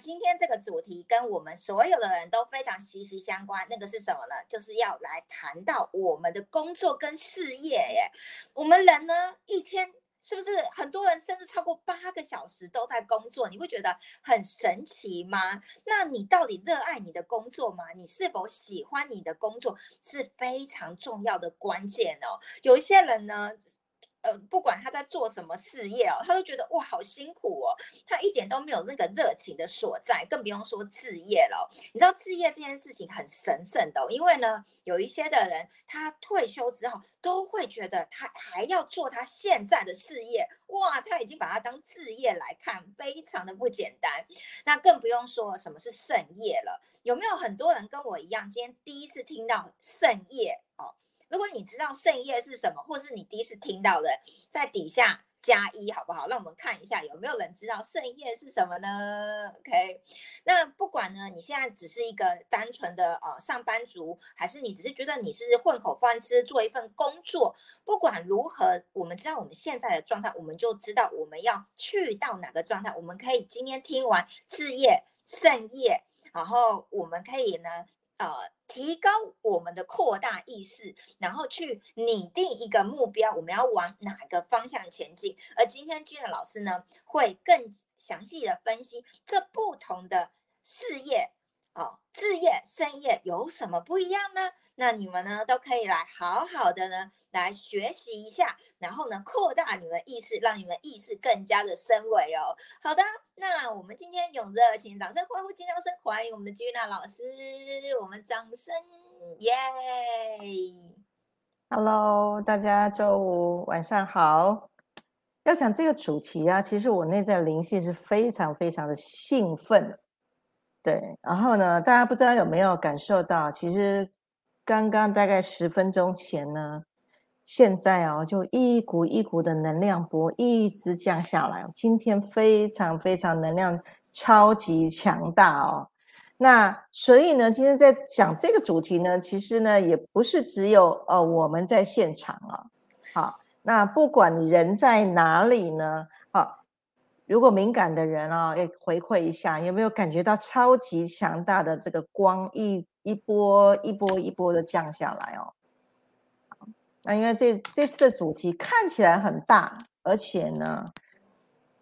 今天这个主题跟我们所有的人都非常息息相关，那个是什么呢？就是要来谈到我们的工作跟事业耶。我们人呢，一天是不是很多人甚至超过八个小时都在工作？你会觉得很神奇吗？那你到底热爱你的工作吗？你是否喜欢你的工作是非常重要的关键哦。有一些人呢。呃，不管他在做什么事业哦，他都觉得哇，好辛苦哦，他一点都没有那个热情的所在，更不用说置业了。你知道置业这件事情很神圣的，因为呢，有一些的人他退休之后都会觉得他还要做他现在的事业，哇，他已经把它当置业来看，非常的不简单。那更不用说什么是盛业了。有没有很多人跟我一样，今天第一次听到盛业？如果你知道圣业是什么，或是你第一次听到的，在底下加一好不好？让我们看一下有没有人知道圣业是什么呢？OK，那不管呢，你现在只是一个单纯的呃上班族，还是你只是觉得你是混口饭吃，做一份工作，不管如何，我们知道我们现在的状态，我们就知道我们要去到哪个状态。我们可以今天听完事业圣业，然后我们可以呢。呃，提高我们的扩大意识，然后去拟定一个目标，我们要往哪个方向前进？而今天君乐老师呢，会更详细的分析这不同的事业，哦，置业、生业有什么不一样呢？那你们呢，都可以来好好的呢，来学习一下，然后呢，扩大你们意识，让你们意识更加的深维哦。好的，那我们今天用热情掌声欢呼，尖叫声欢迎我们的吉娜老师，我们掌声耶！Hello，大家周五晚上好。要讲这个主题啊，其实我内在灵性是非常非常的兴奋，对。然后呢，大家不知道有没有感受到，其实。刚刚大概十分钟前呢，现在哦，就一股一股的能量波一直降下来。今天非常非常能量超级强大哦。那所以呢，今天在讲这个主题呢，其实呢也不是只有呃我们在现场啊。好，那不管你人在哪里呢，好，如果敏感的人啊，也回馈一下，有没有感觉到超级强大的这个光一？一波一波一波的降下来哦，那因为这这次的主题看起来很大，而且呢，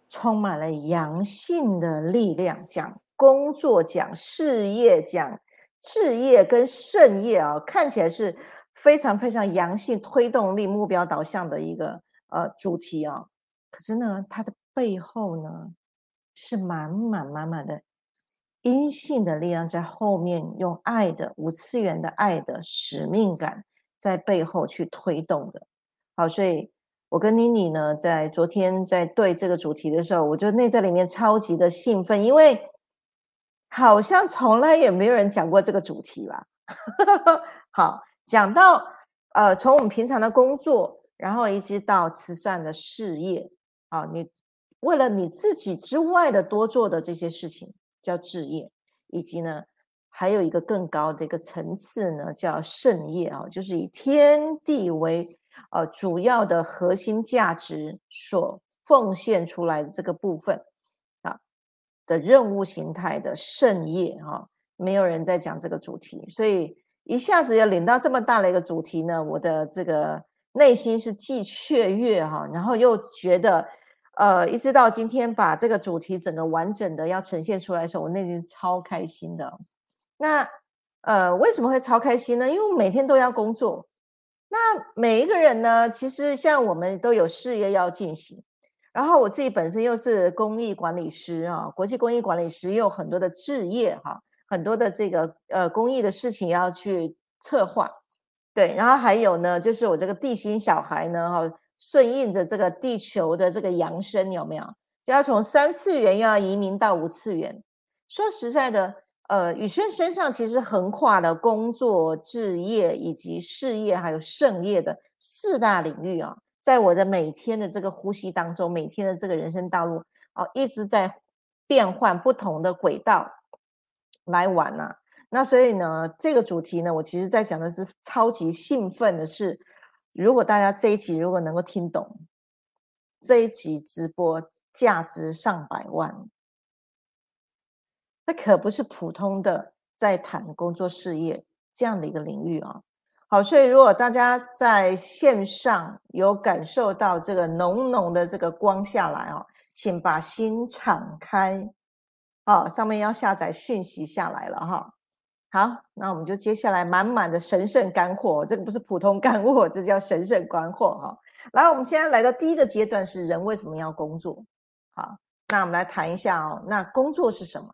充满了阳性的力量，讲工作，讲事业，讲事业跟盛业啊，看起来是非常非常阳性、推动力、目标导向的一个呃主题啊。可是呢，它的背后呢，是满满满满的。阴性的力量在后面，用爱的无次元的爱的使命感在背后去推动的。好，所以我跟妮妮呢，在昨天在对这个主题的时候，我就内在里面超级的兴奋，因为好像从来也没有人讲过这个主题吧。好，讲到呃，从我们平常的工作，然后一直到慈善的事业，啊，你为了你自己之外的多做的这些事情。叫置业，以及呢，还有一个更高的一个层次呢，叫圣业啊，就是以天地为呃主要的核心价值所奉献出来的这个部分啊的任务形态的圣业哈，没有人在讲这个主题，所以一下子要领到这么大的一个主题呢，我的这个内心是既雀跃哈，然后又觉得。呃，一直到今天把这个主题整个完整的要呈现出来的时候，我内心超开心的。那呃，为什么会超开心呢？因为每天都要工作。那每一个人呢，其实像我们都有事业要进行。然后我自己本身又是公益管理师啊，国际公益管理师，又有很多的置业哈，很多的这个呃公益的事情要去策划。对，然后还有呢，就是我这个地心小孩呢哈。顺应着这个地球的这个扬升，有没有？要从三次元又要移民到五次元。说实在的，呃，宇轩身上其实横跨了工作、置业以及事业，还有盛业的四大领域啊。在我的每天的这个呼吸当中，每天的这个人生道路哦，一直在变换不同的轨道来玩呐。那所以呢，这个主题呢，我其实在讲的是超级兴奋的是。如果大家这一集如果能够听懂，这一集直播价值上百万，那可不是普通的在谈工作事业这样的一个领域啊。好，所以如果大家在线上有感受到这个浓浓的这个光下来哦，请把心敞开。好，上面要下载讯息下来了哈。好，那我们就接下来满满的神圣干货，这个不是普通干货，这叫神圣干货哈。来，我们现在来到第一个阶段是人为什么要工作？好，那我们来谈一下哦，那工作是什么？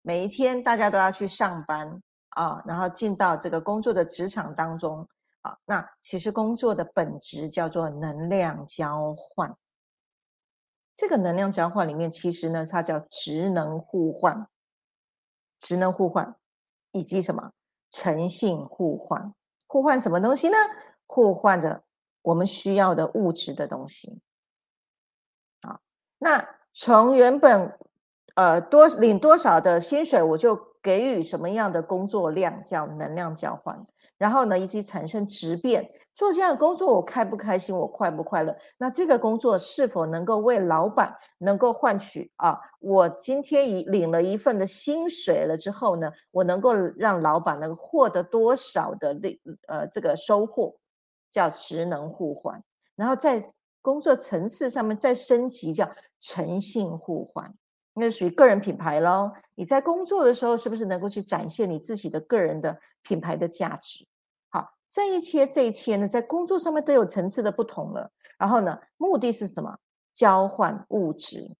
每一天大家都要去上班啊，然后进到这个工作的职场当中啊。那其实工作的本质叫做能量交换。这个能量交换里面，其实呢，它叫职能互换，职能互换以及什么诚信互换？互换什么东西呢？互换着我们需要的物质的东西。啊，那从原本。呃，多领多少的薪水，我就给予什么样的工作量，叫能量交换。然后呢，以及产生质变，做这样的工作，我开不开心，我快不快乐？那这个工作是否能够为老板能够换取啊？我今天已领了一份的薪水了之后呢，我能够让老板能获得多少的利呃这个收获，叫职能互换。然后在工作层次上面再升级，叫诚信互换。那属于个人品牌喽。你在工作的时候，是不是能够去展现你自己的个人的品牌的价值？好，这一切这一切呢，在工作上面都有层次的不同了。然后呢，目的是什么？交换物质。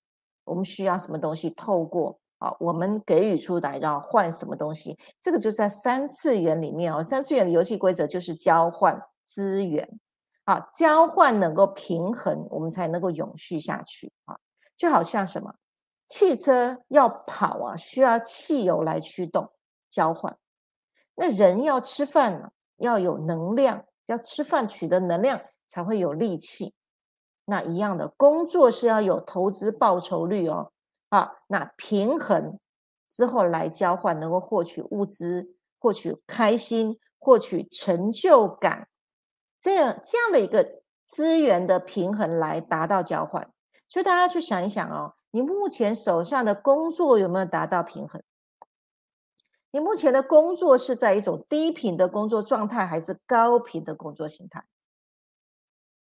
我们需要什么东西？透过啊，我们给予出来，然后换什么东西？这个就在三次元里面哦。三次元的游戏规则就是交换资源。好，交换能够平衡，我们才能够永续下去啊。就好像什么？汽车要跑啊，需要汽油来驱动交换。那人要吃饭呢，要有能量，要吃饭取得能量才会有力气。那一样的工作是要有投资报酬率哦。啊，那平衡之后来交换，能够获取物资，获取开心，获取成就感，这样这样的一个资源的平衡来达到交换。所以大家去想一想哦。你目前手上的工作有没有达到平衡？你目前的工作是在一种低频的工作状态，还是高频的工作形态？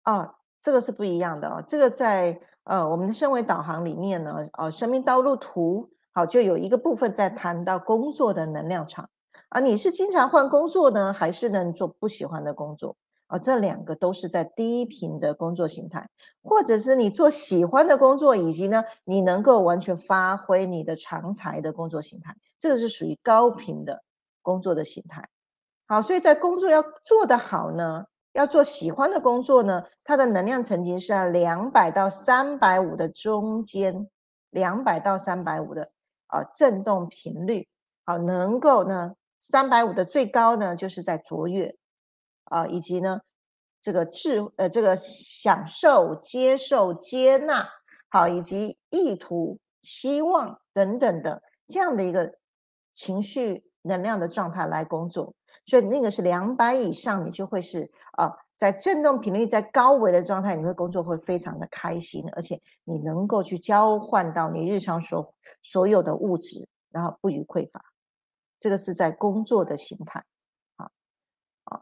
哦，这个是不一样的哦。这个在呃我们的升维导航里面呢，呃，生命道路图好就有一个部分在谈到工作的能量场啊。你是经常换工作呢，还是能做不喜欢的工作？啊，这两个都是在低频的工作形态，或者是你做喜欢的工作，以及呢，你能够完全发挥你的长才的工作形态，这个是属于高频的工作的形态。好，所以在工作要做得好呢，要做喜欢的工作呢，它的能量层级是在两百到三百五的中间，两百到三百五的啊振动频率，好，能够呢三百五的最高呢就是在卓越。啊，以及呢，这个智呃，这个享受、接受、接纳，好，以及意图、希望等等的这样的一个情绪能量的状态来工作，所以那个是两百以上，你就会是啊，在振动频率在高维的状态，你的工作会非常的开心，而且你能够去交换到你日常所所有的物质，然后不予匮乏，这个是在工作的形态。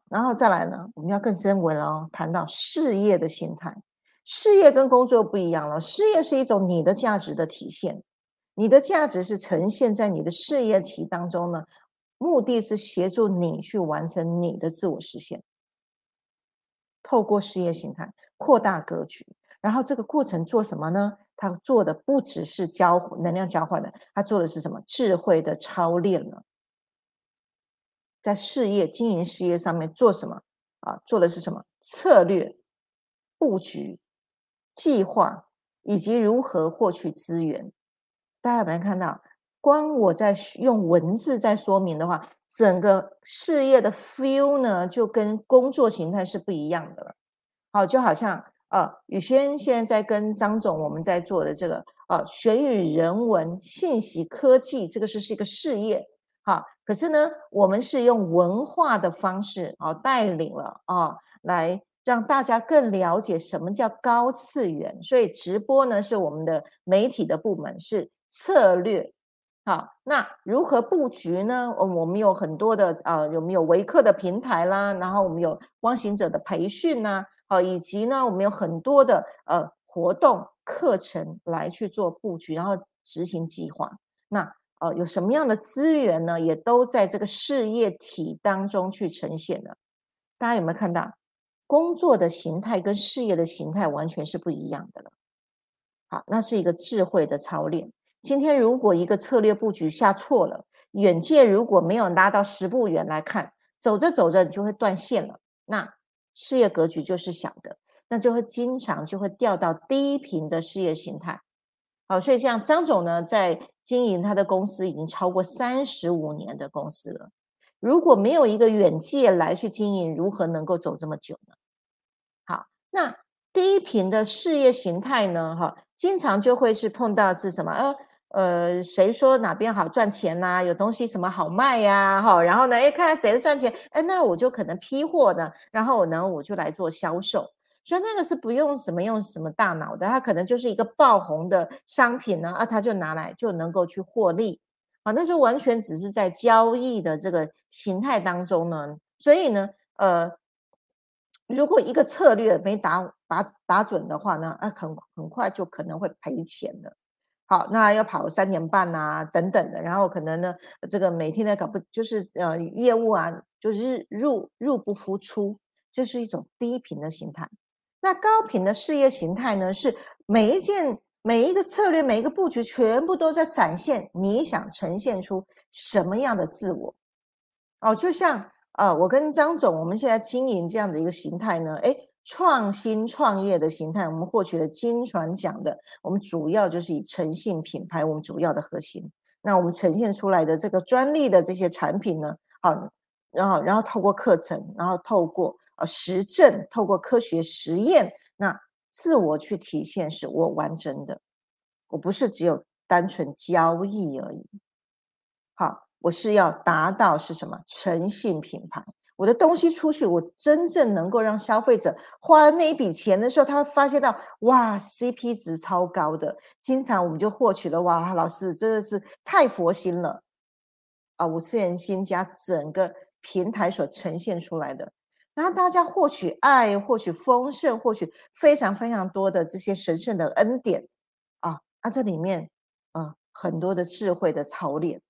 然后再来呢，我们要更深为了，谈到事业的心态。事业跟工作不一样了，事业是一种你的价值的体现，你的价值是呈现在你的事业体当中呢，目的是协助你去完成你的自我实现。透过事业形态扩大格局，然后这个过程做什么呢？他做的不只是交能量交换的，他做的是什么？智慧的操练了。在事业经营事业上面做什么啊？做的是什么策略、布局、计划，以及如何获取资源？大家有没有看到？光我在用文字在说明的话，整个事业的 feel 呢，就跟工作形态是不一样的了。好，就好像呃，宇轩现在在跟张总我们在做的这个呃，玄宇人文信息科技，这个是是一个事业。好，可是呢，我们是用文化的方式啊，带领了啊，来让大家更了解什么叫高次元。所以直播呢，是我们的媒体的部门，是策略。好，那如何布局呢？我我们有很多的呃，有没有维客的平台啦？然后我们有光行者的培训呐，好，以及呢，我们有很多的呃活动课程来去做布局，然后执行计划。那呃，有什么样的资源呢？也都在这个事业体当中去呈现的。大家有没有看到，工作的形态跟事业的形态完全是不一样的了？好，那是一个智慧的操练。今天如果一个策略布局下错了，远界如果没有拉到十步远来看，走着走着你就会断线了。那事业格局就是小的，那就会经常就会掉到低频的事业形态。好，所以像张总呢，在经营他的公司已经超过三十五年的公司了。如果没有一个远界来去经营，如何能够走这么久呢？好，那低频的事业形态呢？哈，经常就会是碰到是什么？呃。呃，谁说哪边好赚钱呐？有东西什么好卖呀？哈，然后呢，哎，看看谁的赚钱，哎，那我就可能批货呢，然后呢，我就来做销售。所以那个是不用什么用什么大脑的，它可能就是一个爆红的商品呢，啊，他就拿来就能够去获利。啊，那是完全只是在交易的这个形态当中呢。所以呢，呃，如果一个策略没打打打准的话呢，啊，很很快就可能会赔钱的。好，那要跑三年半呐，等等的，然后可能呢，这个每天呢搞不就是呃业务啊，就是入入不敷出，这是一种低频的形态。那高频的事业形态呢，是每一件、每一个策略、每一个布局，全部都在展现你想呈现出什么样的自我。哦，就像呃，我跟张总，我们现在经营这样的一个形态呢，哎。创新创业的形态，我们获取了金传奖的。我们主要就是以诚信品牌，我们主要的核心。那我们呈现出来的这个专利的这些产品呢，好，然后然后透过课程，然后透过呃实证，透过科学实验，那自我去体现是我完整的，我不是只有单纯交易而已。好，我是要达到是什么诚信品牌。我的东西出去，我真正能够让消费者花了那一笔钱的时候，他发现到哇，CP 值超高的，经常我们就获取了哇，老师真的是太佛心了啊！五次元新家整个平台所呈现出来的，然后大家获取爱，获取丰盛，获取非常非常多的这些神圣的恩典啊！啊，这里面啊很多的智慧的操练，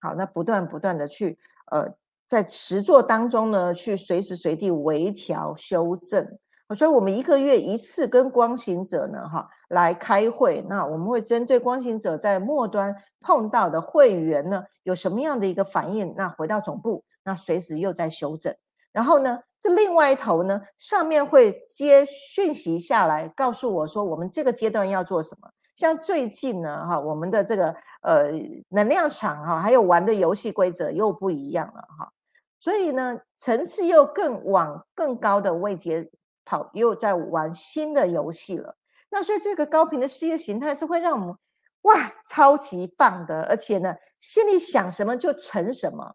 好，那不断不断的去呃。在实作当中呢，去随时随地微调修正。所以，我们一个月一次跟光行者呢，哈，来开会。那我们会针对光行者在末端碰到的会员呢，有什么样的一个反应？那回到总部，那随时又在修正。然后呢，这另外一头呢，上面会接讯息下来，告诉我说，我们这个阶段要做什么。像最近呢，哈，我们的这个呃能量场哈，还有玩的游戏规则又不一样了，哈。所以呢，层次又更往更高的位阶跑，又在玩新的游戏了。那所以这个高频的事业形态是会让我们哇，超级棒的，而且呢，心里想什么就成什么。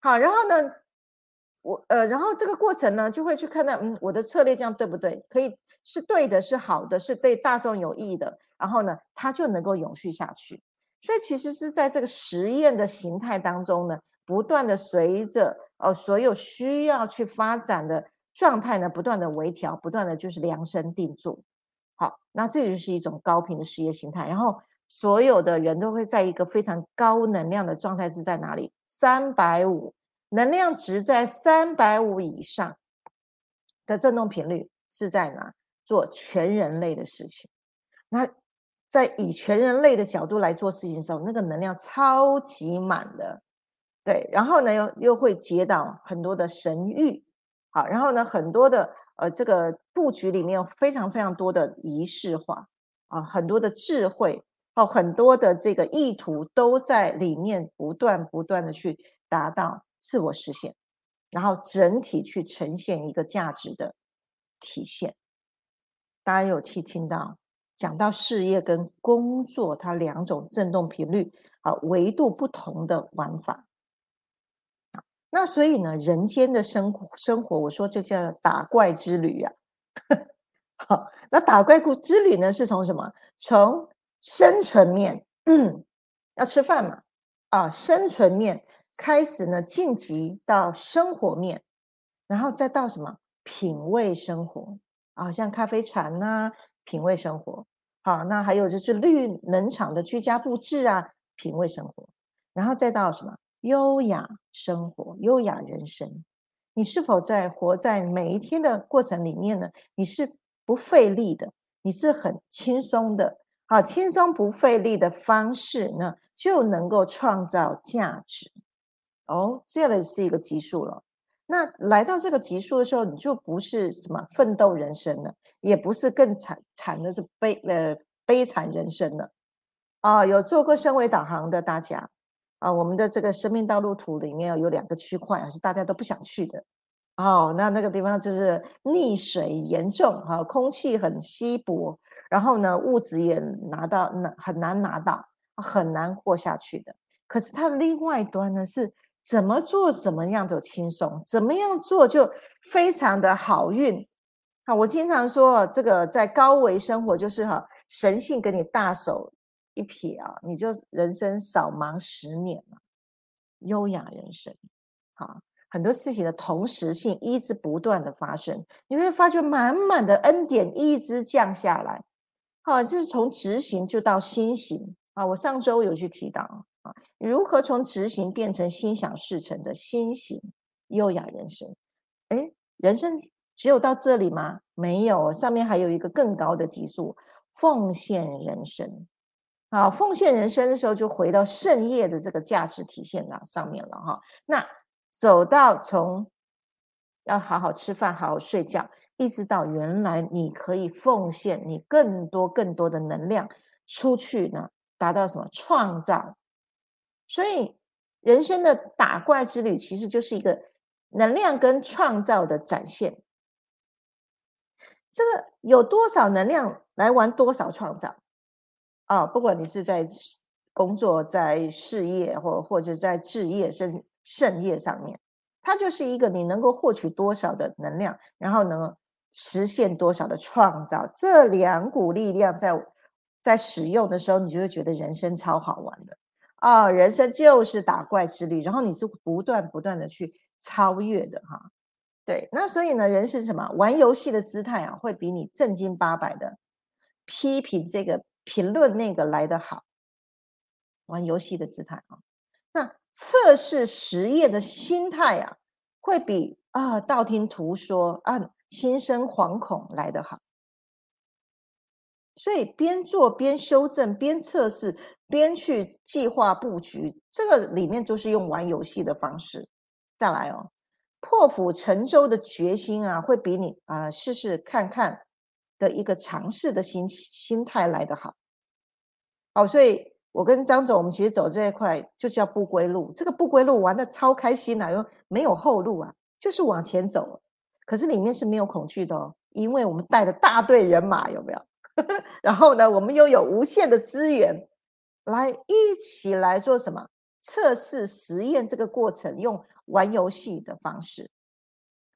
好，然后呢，我呃，然后这个过程呢，就会去看到，嗯，我的策略这样对不对？可以是对的，是好的，是对大众有益的。然后呢，它就能够永续下去。所以其实是在这个实验的形态当中呢。不断的随着呃所有需要去发展的状态呢，不断的微调，不断的就是量身定做。好，那这就是一种高频的事业形态。然后所有的人都会在一个非常高能量的状态是在哪里？三百五，能量值在三百五以上的振动频率是在哪？做全人类的事情。那在以全人类的角度来做事情的时候，那个能量超级满的。对，然后呢，又又会接到很多的神谕，好，然后呢，很多的呃，这个布局里面有非常非常多的仪式化啊，很多的智慧哦，很多的这个意图都在里面不断不断的去达到自我实现，然后整体去呈现一个价值的体现。大家有听听到讲到事业跟工作，它两种振动频率啊，维度不同的玩法。那所以呢，人间的生活生活，我说这叫打怪之旅啊。好，那打怪故之旅呢，是从什么？从生存面，嗯，要吃饭嘛，啊，生存面开始呢晋级到生活面，然后再到什么品味生活啊，像咖啡禅呐，品味生活。好，那还有就是绿能场的居家布置啊，品味生活，然后再到什么优雅生活、优雅人生。你是否在活在每一天的过程里面呢？你是不费力的，你是很轻松的。好，轻松不费力的方式呢，就能够创造价值。哦，这样的是一个级数了。那来到这个级数的时候，你就不是什么奋斗人生了，也不是更惨惨的是悲呃悲惨人生了。啊，有做过升维导航的大家啊，我们的这个生命道路图里面有两个区块是大家都不想去的。哦，那那个地方就是溺水严重哈，空气很稀薄，然后呢物质也拿到难很难拿到，很难活下去的。可是它的另外一端呢是。怎么做怎么样都轻松，怎么样做就非常的好运。啊，我经常说，这个在高维生活就是哈，神性给你大手一撇啊，你就人生少忙十年了，优雅人生。好，很多事情的同时性一直不断的发生，你会发觉满满的恩典一直降下来。好，就是从执行就到心行啊。我上周有去提到。啊，如何从执行变成心想事成的心型优雅人生？哎，人生只有到这里吗？没有，上面还有一个更高的级数——奉献人生。好，奉献人生的时候，就回到圣业的这个价值体现了上面了哈。那走到从要好好吃饭、好好睡觉，一直到原来你可以奉献你更多更多的能量出去呢，达到什么创造？所以，人生的打怪之旅其实就是一个能量跟创造的展现。这个有多少能量来玩多少创造啊！不管你是在工作、在事业，或或者在置业、甚盛业上面，它就是一个你能够获取多少的能量，然后能实现多少的创造。这两股力量在在使用的时候，你就会觉得人生超好玩的。啊，人生就是打怪之旅，然后你是不断不断的去超越的哈。对，那所以呢，人是什么？玩游戏的姿态啊，会比你正经八百的批评这个、评论那个来得好。玩游戏的姿态啊，那测试实验的心态啊，会比啊道听途说啊心生惶恐来得好。所以边做边修正，边测试，边去计划布局，这个里面就是用玩游戏的方式。再来哦，破釜沉舟的决心啊，会比你啊试试看看的一个尝试的心心态来得好。好，所以我跟张总，我们其实走这一块就叫不归路。这个不归路玩的超开心啊，又没有后路啊，就是往前走。可是里面是没有恐惧的哦，因为我们带了大队人马，有没有？然后呢，我们又有无限的资源，来一起来做什么测试实验这个过程，用玩游戏的方式。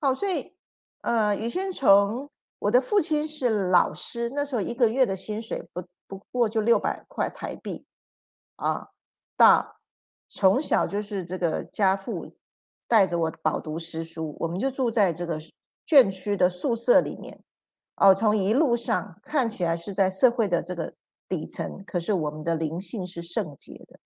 好，所以呃，宇先从我的父亲是老师，那时候一个月的薪水不不过就六百块台币啊，到从小就是这个家父带着我饱读诗书，我们就住在这个眷区的宿舍里面。哦，从一路上看起来是在社会的这个底层，可是我们的灵性是圣洁的。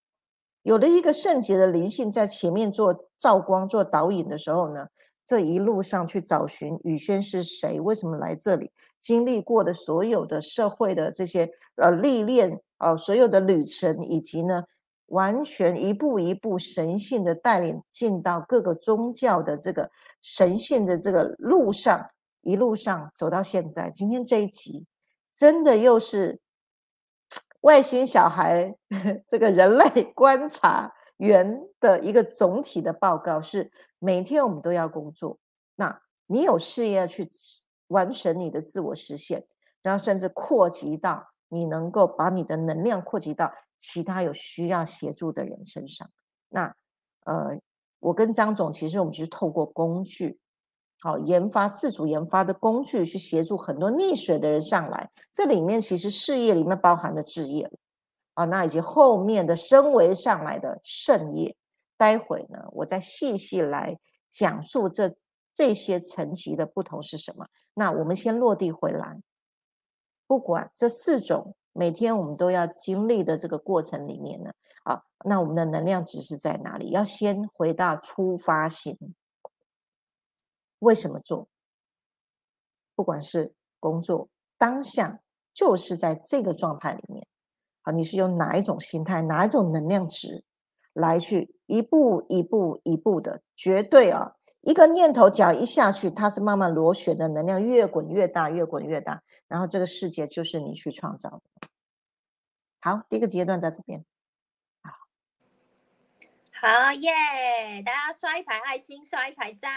有了一个圣洁的灵性在前面做照光、做导引的时候呢，这一路上去找寻宇轩是谁，为什么来这里，经历过的所有的社会的这些呃历练，哦，所有的旅程，以及呢，完全一步一步神性的带领进到各个宗教的这个神性的这个路上。一路上走到现在，今天这一集真的又是 外星小孩 这个人类 观察员的一个总体的报告，是每天我们都要工作。那你有事业去完成你的自我实现，然后甚至扩及到你能够把你的能量扩及到其他有需要协助的人身上。那呃，我跟张总其实我们就是透过工具。好，研发自主研发的工具去协助很多溺水的人上来。这里面其实事业里面包含的置业啊，那以及后面的升维上来的圣业，待会呢，我再细细来讲述这这些层级的不同是什么。那我们先落地回来，不管这四种每天我们都要经历的这个过程里面呢，啊，那我们的能量值是在哪里？要先回到出发心，为什么做？不管是工作当下，就是在这个状态里面。好你是用哪一种心态，哪一种能量值来去一步一步一步的，绝对啊，一个念头脚一下去，它是慢慢螺旋的能量，越滚越大，越滚越大，然后这个世界就是你去创造的。好，第一个阶段在这边。好耶！大家刷一排爱心，刷一排赞，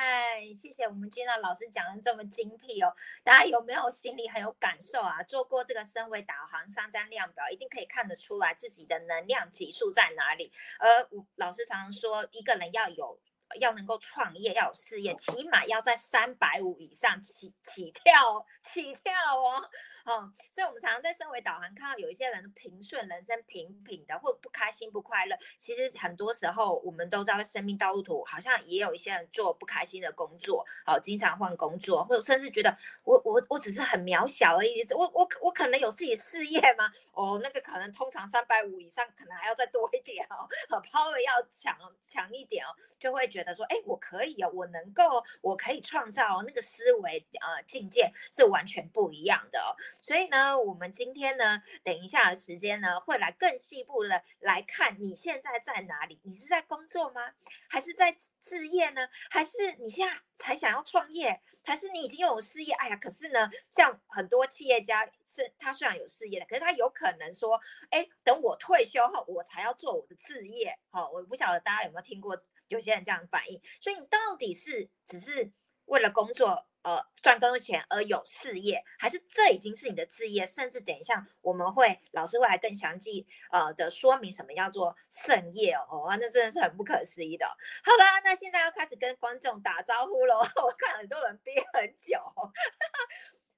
谢谢我们君娜老师讲的这么精辟哦。大家有没有心里很有感受啊？做过这个身维导航商占量表，一定可以看得出来自己的能量级数在哪里。而我老师常常说，一个人要有。要能够创业，要有事业，起码要在三百五以上起起跳起跳哦，嗯，所以我们常常在身为导航看到有一些人平顺人生平平的，或不开心不快乐，其实很多时候我们都知道，生命道路图好像也有一些人做不开心的工作，好，经常换工作，或者甚至觉得我我我只是很渺小而已，我我我可能有自己事业吗？哦，那个可能通常三百五以上，可能还要再多一点哦，power 要强强一点哦，就会觉觉得说，哎，我可以哦，我能够，我可以创造那个思维呃境界是完全不一样的哦。所以呢，我们今天呢，等一下时间呢，会来更细部的来看你现在在哪里，你是在工作吗？还是在置业呢？还是你现在才想要创业？还是你已经有事业？哎呀，可是呢，像很多企业家是，他虽然有事业的，可是他有可能说，哎，等我退休后，我才要做我的置业。好，我不晓得大家有没有听过有些人这样反应。所以你到底是只是为了工作？呃，赚更多钱而有事业，还是这已经是你的事业？甚至等一下我们会老师会来更详细呃的说明什么叫做盛业哦，那真的是很不可思议的。好了，那现在要开始跟观众打招呼喽。我看很多人憋很久。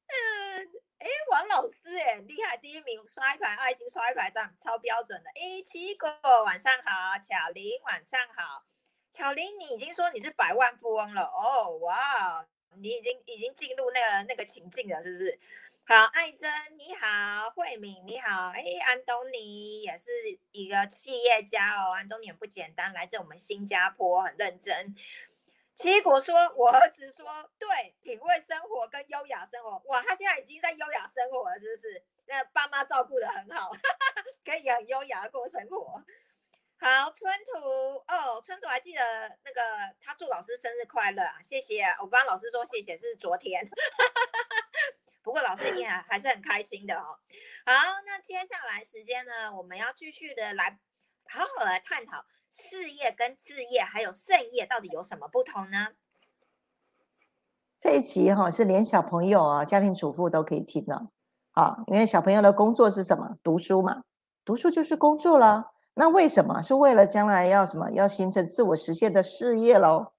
嗯，哎，王老师哎，厉害，第一名，刷一排爱心，刷一排赞，超标准的。哎，七果晚上好，巧玲晚上好，巧玲你已经说你是百万富翁了哦，哇。你已经已经进入那个那个情境了，是不是？好，艾珍你好，慧敏你好，哎，安东尼也是一个企业家哦，安东尼很不简单，来自我们新加坡，很认真。奇果说，我儿子说，对，品味生活跟优雅生活，哇，他现在已经在优雅生活了，是不是？那爸妈照顾的很好，可以很优雅过生活。好，春图哦，春图还记得那个他祝老师生日快乐啊，谢谢，我帮老师说谢谢，是昨天，不过老师你还还是很开心的哦。好，那接下来时间呢，我们要继续的来好好来探讨事业跟置业还有盛业到底有什么不同呢？这一集哈是连小朋友啊、家庭主妇都可以听的，啊，因为小朋友的工作是什么？读书嘛，读书就是工作了。那为什么是为了将来要什么？要形成自我实现的事业喽？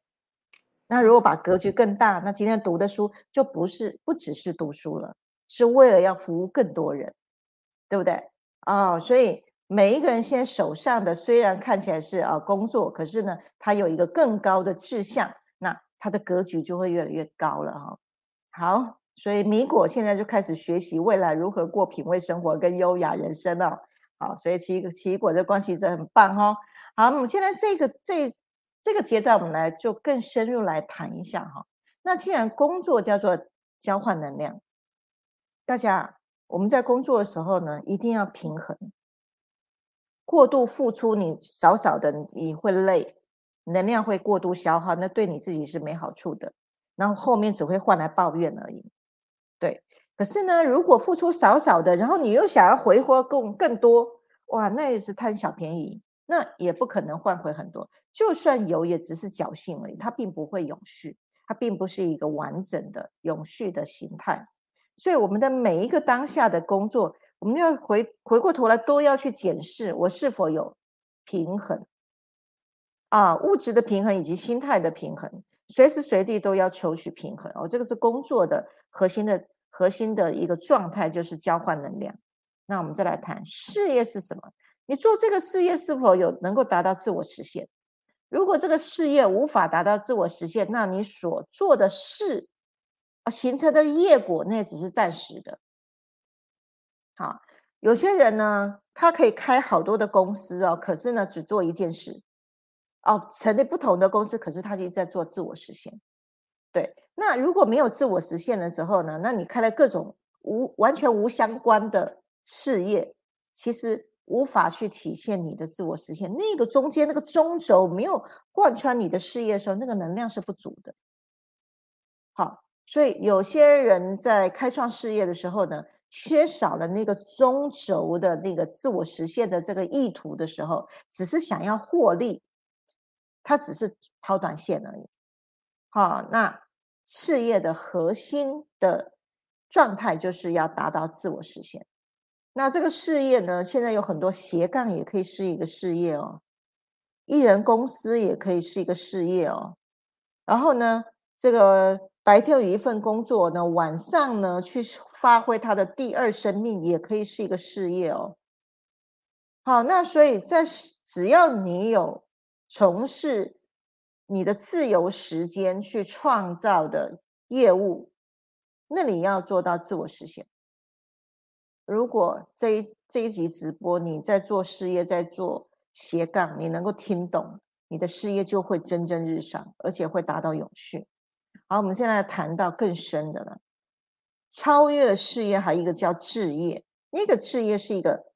那如果把格局更大，那今天读的书就不是不只是读书了，是为了要服务更多人，对不对？哦，所以每一个人现在手上的虽然看起来是啊工作，可是呢，他有一个更高的志向，那他的格局就会越来越高了哈。好，所以米果现在就开始学习未来如何过品味生活跟优雅人生了。好，所以奇奇异果这关系真很棒哈。好，我们现在这个这这个阶段，我们来就更深入来谈一下哈。那既然工作叫做交换能量，大家我们在工作的时候呢，一定要平衡。过度付出，你少少的你会累，能量会过度消耗，那对你自己是没好处的。然后后面只会换来抱怨而已。可是呢，如果付出少少的，然后你又想要回获更更多，哇，那也是贪小便宜，那也不可能换回很多。就算有，也只是侥幸而已，它并不会永续，它并不是一个完整的永续的形态。所以，我们的每一个当下的工作，我们要回回过头来，都要去检视我是否有平衡啊，物质的平衡以及心态的平衡，随时随地都要求取平衡哦。这个是工作的核心的。核心的一个状态就是交换能量。那我们再来谈事业是什么？你做这个事业是否有能够达到自我实现？如果这个事业无法达到自我实现，那你所做的事啊形成的业果，那也只是暂时的。好，有些人呢，他可以开好多的公司哦，可是呢，只做一件事哦，成立不同的公司，可是他就在做自我实现。对，那如果没有自我实现的时候呢，那你开了各种无完全无相关的事业，其实。无法去体现你的自我实现，那个中间那个中轴没有贯穿你的事业的时候，那个能量是不足的。好，所以有些人在开创事业的时候呢，缺少了那个中轴的那个自我实现的这个意图的时候，只是想要获利，他只是抛短线而已。好，那事业的核心的状态就是要达到自我实现。那这个事业呢？现在有很多斜杠也可以是一个事业哦，艺人公司也可以是一个事业哦。然后呢，这个白天有一份工作呢，晚上呢去发挥他的第二生命，也可以是一个事业哦。好，那所以在只要你有从事你的自由时间去创造的业务，那你要做到自我实现。如果这一这一集直播你在做事业，在做斜杠，你能够听懂，你的事业就会蒸蒸日上，而且会达到永续。好，我们现在谈到更深的了，超越了事业，还有一个叫置业。那个置业是一个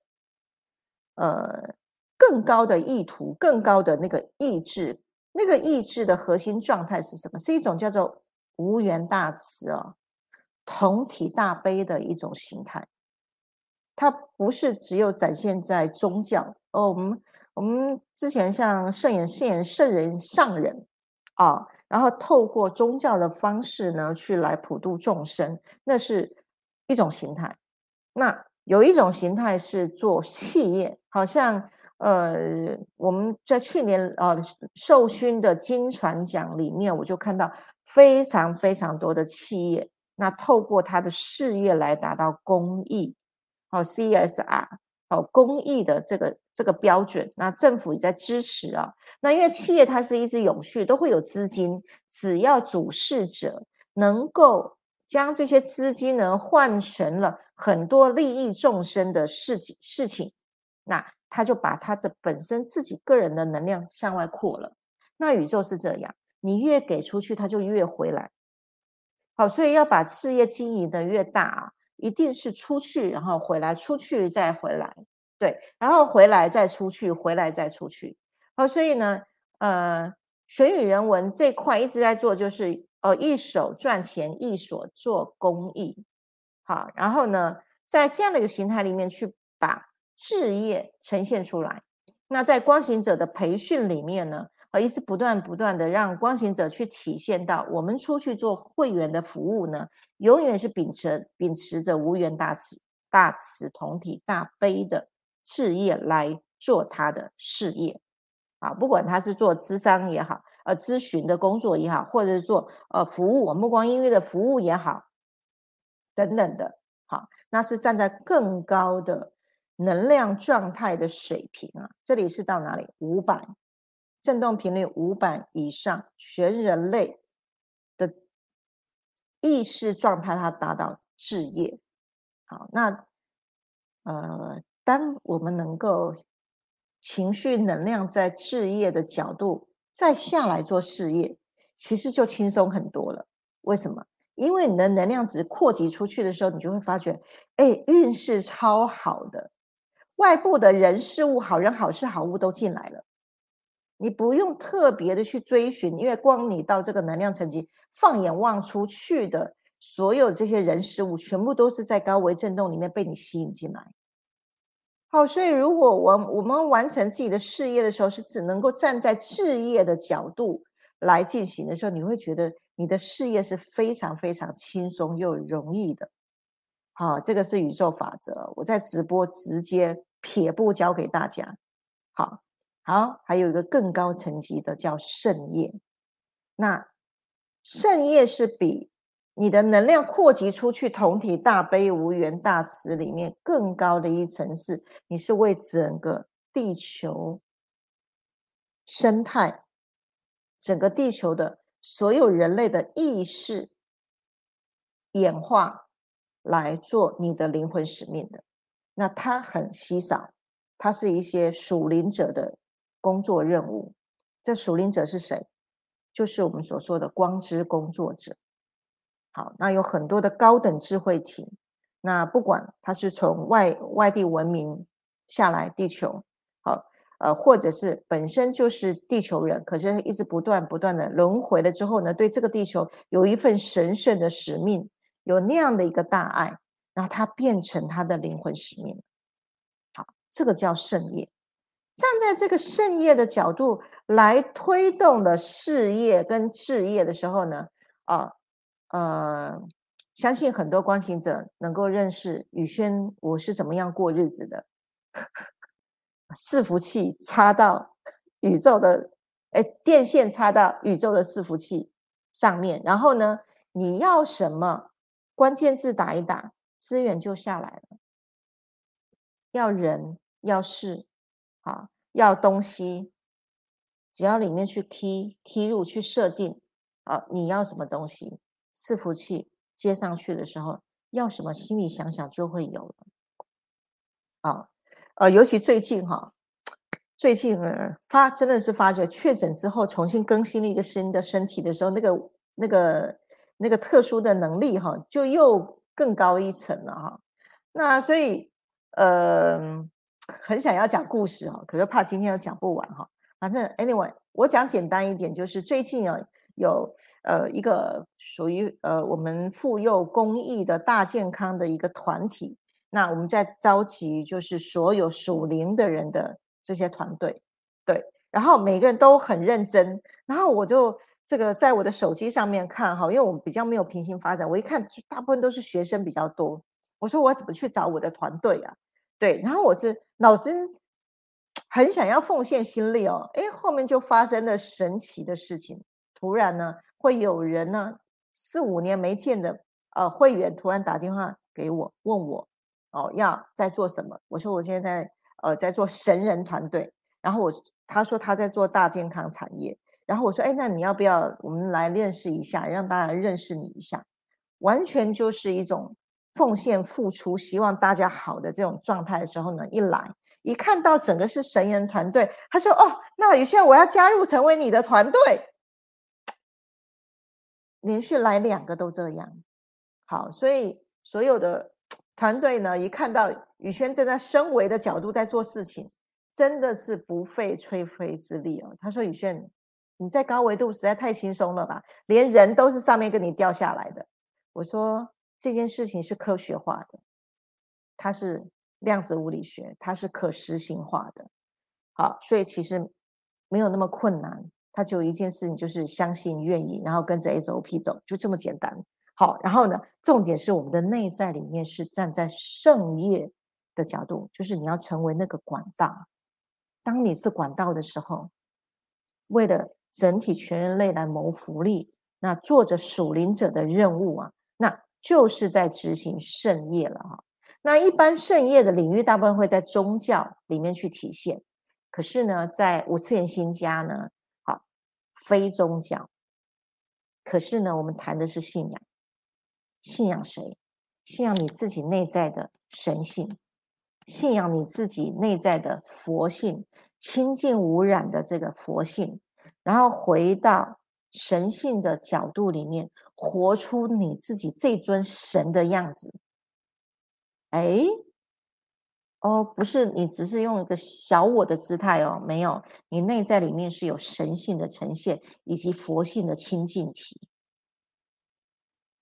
呃更高的意图，更高的那个意志。那个意志的核心状态是什么？是一种叫做无缘大慈哦，同体大悲的一种形态。它不是只有展现在宗教哦，我们我们之前像圣人、圣人、圣人上人啊，然后透过宗教的方式呢，去来普度众生，那是一种形态。那有一种形态是做企业，好像呃，我们在去年呃受勋的金船奖里面，我就看到非常非常多的企业，那透过他的事业来达到公益。哦，CSR，哦，公益的这个这个标准，那政府也在支持啊。那因为企业它是一直永续，都会有资金，只要主事者能够将这些资金呢换成了很多利益众生的事情事情，那他就把他的本身自己个人的能量向外扩了。那宇宙是这样，你越给出去，它就越回来。好，所以要把事业经营的越大啊。一定是出去，然后回来，出去再回来，对，然后回来再出去，回来再出去。好，所以呢，呃，学语人文这块一直在做，就是呃，一手赚钱，一手做公益。好，然后呢，在这样的一个形态里面去把事业呈现出来。那在光行者的培训里面呢？而一直不断不断的让光行者去体现到，我们出去做会员的服务呢，永远是秉持秉持着无缘大慈、大慈同体、大悲的事业来做他的事业，啊，不管他是做咨商也好，呃，咨询的工作也好，或者是做呃服务，目光音乐的服务也好，等等的，好，那是站在更高的能量状态的水平啊，这里是到哪里？五百。振动频率五百以上，全人类的意识状态，它达到置业。好，那呃，当我们能够情绪能量在置业的角度再下来做事业，其实就轻松很多了。为什么？因为你的能量值扩及出去的时候，你就会发觉，哎，运势超好的，外部的人事物、好人好事好物都进来了。你不用特别的去追寻，因为光你到这个能量层级，放眼望出去的所有这些人事物，全部都是在高维振动里面被你吸引进来。好，所以如果我我们完成自己的事业的时候，是只能够站在置业的角度来进行的时候，你会觉得你的事业是非常非常轻松又容易的。好，这个是宇宙法则，我在直播直接撇步教给大家。好。好，还有一个更高层级的叫圣业。那圣业是比你的能量扩及出去，同体大悲无缘大慈里面更高的一层次。你是为整个地球生态，整个地球的所有人类的意识演化来做你的灵魂使命的。那它很稀少，它是一些属灵者的工作任务。这属灵者是谁？就是我们所说的光之工作者。好，那有很多的高等智慧体，那不管他是从外外地文明下来地球，好，呃，或者是本身就是地球人，可是一直不断不断的轮回了之后呢，对这个地球有一份神圣的使命，有那样的一个大爱，那他变成他的灵魂使命。好，这个叫圣业。站在这个圣业的角度来推动的事业跟置业的时候呢，啊。呃，相信很多观行者能够认识宇轩，我是怎么样过日子的。伺服器插到宇宙的，哎，电线插到宇宙的伺服器上面，然后呢，你要什么关键字打一打，资源就下来了。要人，要事，啊，要东西，只要里面去 key key 入去设定，啊，你要什么东西？伺服器接上去的时候，要什么心里想想就会有了。啊，呃，尤其最近哈，最近发真的是发觉确诊之后，重新更新了一个新的身体的时候，那个那个那个特殊的能力哈，就又更高一层了哈。那所以呃，很想要讲故事哈，可是怕今天又讲不完哈。反正 anyway，我讲简单一点，就是最近啊。有呃一个属于呃我们妇幼公益的大健康的一个团体，那我们在召集就是所有属灵的人的这些团队，对，然后每个人都很认真，然后我就这个在我的手机上面看哈，因为我们比较没有平行发展，我一看就大部分都是学生比较多，我说我怎么去找我的团队啊？对，然后我是脑子 很想要奉献心力哦，哎，后面就发生了神奇的事情。突然呢，会有人呢，四五年没见的呃会员突然打电话给我，问我哦要在做什么？我说我现在呃在做神人团队，然后我他说他在做大健康产业，然后我说哎那你要不要我们来认识一下，让大家认识你一下？完全就是一种奉献付出，希望大家好的这种状态的时候呢，一来一看到整个是神人团队，他说哦那有些我要加入成为你的团队。连续来两个都这样，好，所以所有的团队呢，一看到宇轩站在升维的角度在做事情，真的是不费吹灰之力哦。他说：“宇轩，你在高维度实在太轻松了吧，连人都是上面跟你掉下来的。”我说：“这件事情是科学化的，它是量子物理学，它是可实行化的。好，所以其实没有那么困难。”他就一件事情，就是相信、愿意，然后跟着 SOP 走，就这么简单。好，然后呢，重点是我们的内在里面是站在圣业的角度，就是你要成为那个管道。当你是管道的时候，为了整体全人类来谋福利，那做着属灵者的任务啊，那就是在执行圣业了哈。那一般圣业的领域，大部分会在宗教里面去体现。可是呢，在五次元新家呢？好非宗教，可是呢，我们谈的是信仰。信仰谁？信仰你自己内在的神性，信仰你自己内在的佛性，清净无染的这个佛性，然后回到神性的角度里面，活出你自己这尊神的样子。哎。哦，不是，你只是用一个小我的姿态哦，没有，你内在里面是有神性的呈现，以及佛性的清净体，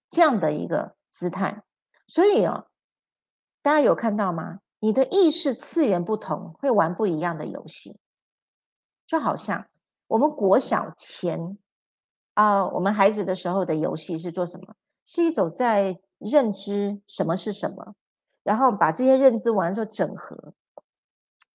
这样的一个姿态。所以哦，大家有看到吗？你的意识次元不同，会玩不一样的游戏，就好像我们国小前啊，我们孩子的时候的游戏是做什么？是一种在认知什么是什么。然后把这些认知完之后整合，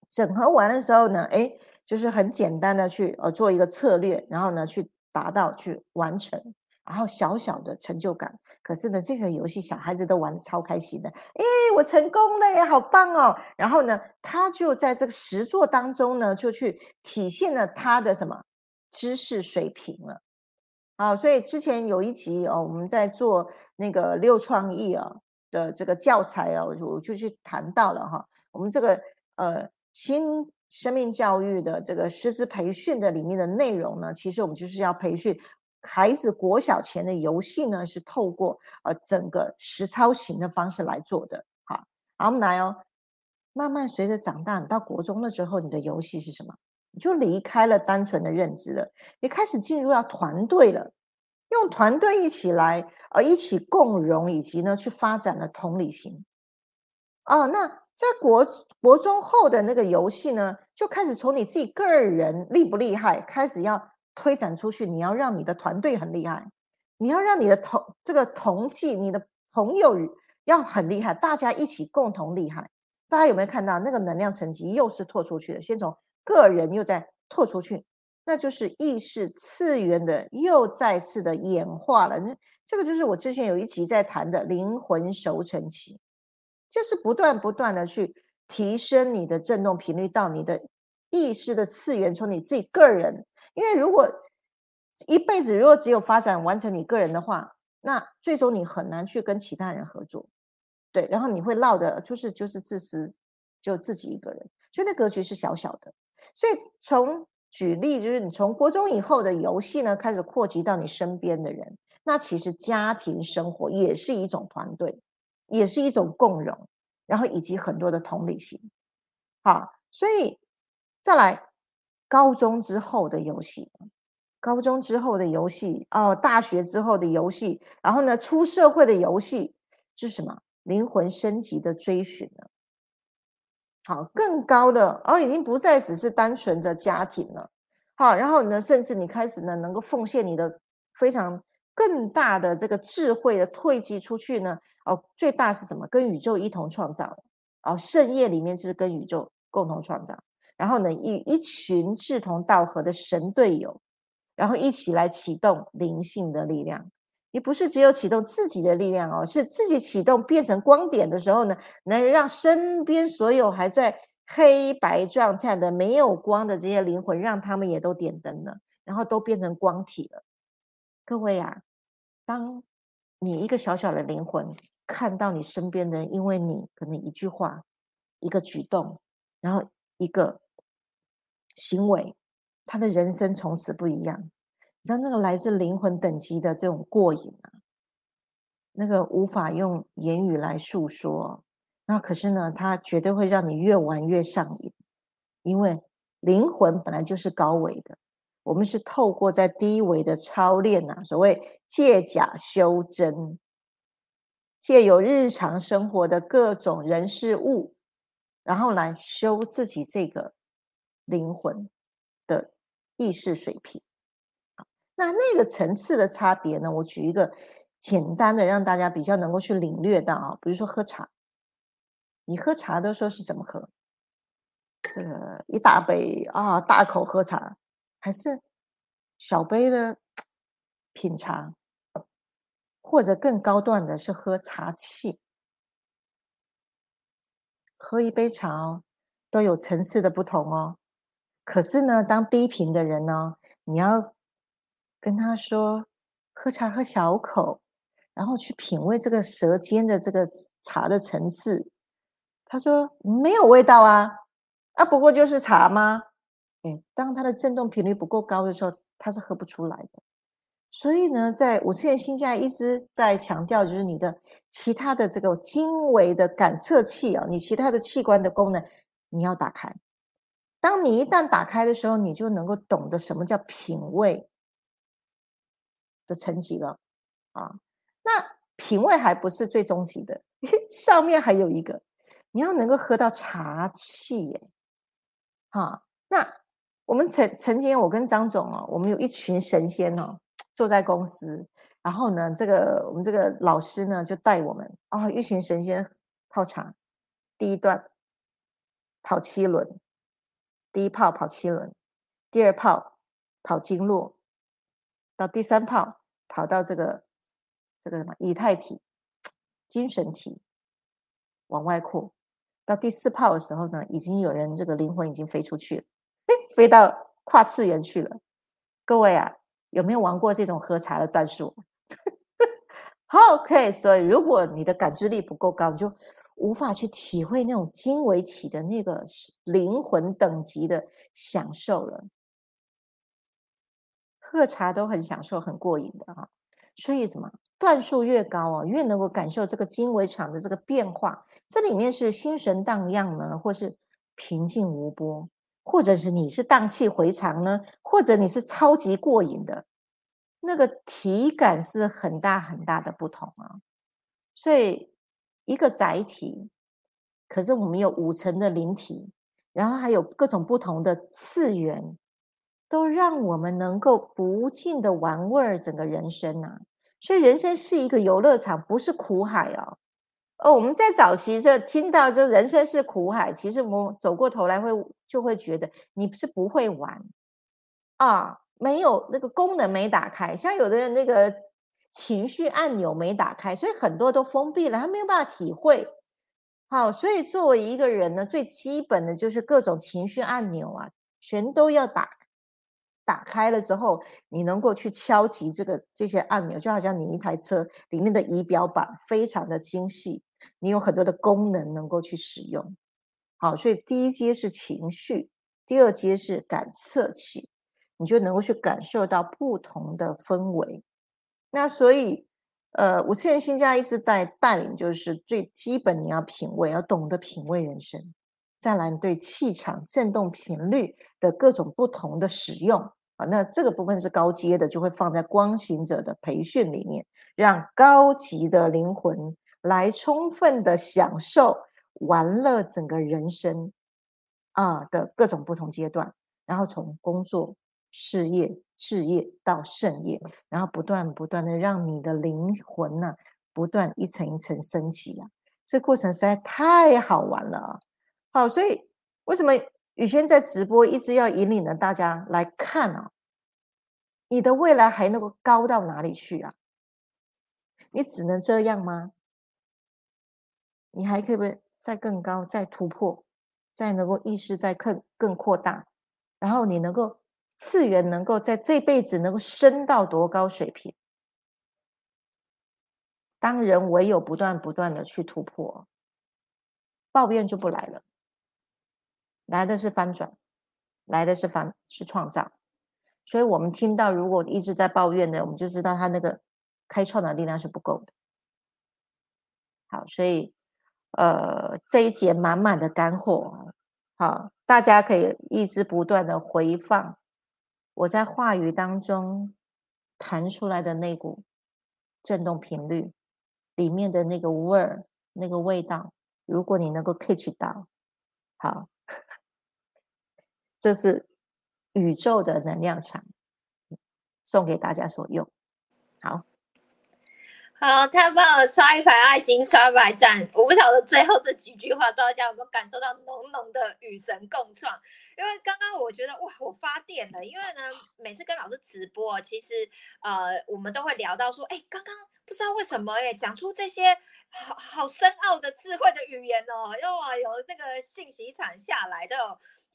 整合完的时候呢，哎，就是很简单的去呃做一个策略，然后呢去达到去完成。然后小小的成就感。可是呢，这个游戏小孩子都玩的超开心的，哎，我成功了呀，好棒哦！然后呢，他就在这个实作当中呢，就去体现了他的什么知识水平了。好，所以之前有一集哦，我们在做那个六创意啊的这个教材啊，我我就去谈到了哈，我们这个呃新生命教育的这个师资培训的里面的内容呢，其实我们就是要培训孩子国小前的游戏呢，是透过呃整个实操型的方式来做的。好，好，我们来哦，慢慢随着长大，你到国中的时候，你的游戏是什么？你就离开了单纯的认知了，你开始进入到团队了，用团队一起来，呃，一起共荣，以及呢，去发展了同理心。哦，那在国国中后的那个游戏呢，就开始从你自己个人厉不厉害，开始要推展出去。你要让你的团队很厉害，你要让你的同这个同济，你的朋友要很厉害，大家一起共同厉害。大家有没有看到那个能量层级又是拓出去了？先从。个人又在拓出去，那就是意识次元的又再次的演化了。那这个就是我之前有一集在谈的灵魂熟成期，就是不断不断的去提升你的振动频率到你的意识的次元，从你自己个人。因为如果一辈子如果只有发展完成你个人的话，那最终你很难去跟其他人合作，对，然后你会落的就是就是自私，就自己一个人，所以那格局是小小的。所以从举例，就是你从国中以后的游戏呢，开始扩及到你身边的人，那其实家庭生活也是一种团队，也是一种共融，然后以及很多的同理心。好，所以再来高中之后的游戏，高中之后的游戏哦，大学之后的游戏，然后呢，出社会的游戏是什么？灵魂升级的追寻呢？好，更高的哦，已经不再只是单纯的家庭了。好，然后呢，甚至你开始呢，能够奉献你的非常更大的这个智慧的退机出去呢。哦，最大是什么？跟宇宙一同创造。哦，圣业里面就是跟宇宙共同创造。然后呢，与一群志同道合的神队友，然后一起来启动灵性的力量。你不是只有启动自己的力量哦，是自己启动变成光点的时候呢，能让身边所有还在黑白状态的没有光的这些灵魂，让他们也都点灯了，然后都变成光体了。各位啊，当你一个小小的灵魂看到你身边的人，因为你可能一句话、一个举动，然后一个行为，他的人生从此不一样。你知道那个来自灵魂等级的这种过瘾啊，那个无法用言语来诉说。那可是呢，它绝对会让你越玩越上瘾，因为灵魂本来就是高维的，我们是透过在低维的操练啊，所谓借假修真，借由日常生活的各种人事物，然后来修自己这个灵魂的意识水平。那那个层次的差别呢？我举一个简单的，让大家比较能够去领略到啊，比如说喝茶，你喝茶的时候是怎么喝？这个一大杯啊，大口喝茶，还是小杯的品茶，或者更高段的是喝茶器？喝一杯茶哦，都有层次的不同哦。可是呢，当低频的人呢，你要。跟他说，喝茶喝小口，然后去品味这个舌尖的这个茶的层次。他说没有味道啊，啊，不过就是茶吗？哎，当它的振动频率不够高的时候，他是喝不出来的。所以呢，在五次元星价一直在强调，就是你的其他的这个精微的感测器啊，你其他的器官的功能你要打开。当你一旦打开的时候，你就能够懂得什么叫品味。的层级了啊，那品味还不是最终极的，上面还有一个，你要能够喝到茶气耶，哈，那我们曾曾经我跟张总哦，我们有一群神仙哦，坐在公司，然后呢，这个我们这个老师呢就带我们哦，一群神仙泡茶，第一段跑七轮，第一泡跑七轮，第二泡跑经络，到第三泡。跑到这个这个什么以太体、精神体往外扩。到第四炮的时候呢，已经有人这个灵魂已经飞出去了，飞到跨次元去了。各位啊，有没有玩过这种喝茶的战术？好，OK。所以如果你的感知力不够高，你就无法去体会那种经纬体的那个灵魂等级的享受了。喝茶都很享受、很过瘾的哈。所以什么段数越高啊，越能够感受这个经纬场的这个变化。这里面是心神荡漾呢，或是平静无波，或者是你是荡气回肠呢，或者你是超级过瘾的，那个体感是很大很大的不同啊。所以一个载体，可是我们有五层的灵体，然后还有各种不同的次元。都让我们能够不尽的玩味整个人生呐，所以人生是一个游乐场，不是苦海哦。哦，我们在早期这听到这人生是苦海，其实我们走过头来会就会觉得你是不会玩啊，没有那个功能没打开，像有的人那个情绪按钮没打开，所以很多都封闭了，他没有办法体会。好，所以作为一个人呢，最基本的就是各种情绪按钮啊，全都要打。打开了之后，你能够去敲击这个这些按钮，就好像你一台车里面的仪表板非常的精细，你有很多的功能能够去使用。好，所以第一阶是情绪，第二阶是感测器，你就能够去感受到不同的氛围。那所以，呃，五次元新家一直带带领，就是最基本你要品味，要懂得品味人生。再来对气场振动频率的各种不同的使用啊。那这个部分是高阶的，就会放在光行者的培训里面，让高级的灵魂来充分的享受玩乐整个人生啊的各种不同阶段，然后从工作、事业、事业到圣业，然后不断不断的让你的灵魂呢，不断一层一层升级啊，这过程实在太好玩了啊！好，所以为什么？宇轩在直播一直要引领着大家来看啊，你的未来还能够高到哪里去啊？你只能这样吗？你还可以不再更高、再突破、再能够意识再更更扩大，然后你能够次元能够在这辈子能够升到多高水平？当人唯有不断不断的去突破，抱怨就不来了。来的是翻转，来的是翻是创造，所以我们听到如果一直在抱怨的，我们就知道他那个开创的力量是不够的。好，所以呃这一节满满的干货，好，大家可以一直不断的回放我在话语当中弹出来的那股震动频率里面的那个味儿、那个味道，如果你能够 catch 到，好。这是宇宙的能量场，送给大家所用。好，好，太棒了！刷一排爱心，刷一百赞。我不晓得最后这几句话，大家有没有感受到浓浓的与神共创？因为刚刚我觉得哇，我发电了。因为呢，每次跟老师直播，其实呃，我们都会聊到说，哎，刚刚不知道为什么哎，讲出这些好好深奥的智慧的语言哦，又有那个信息场下来的。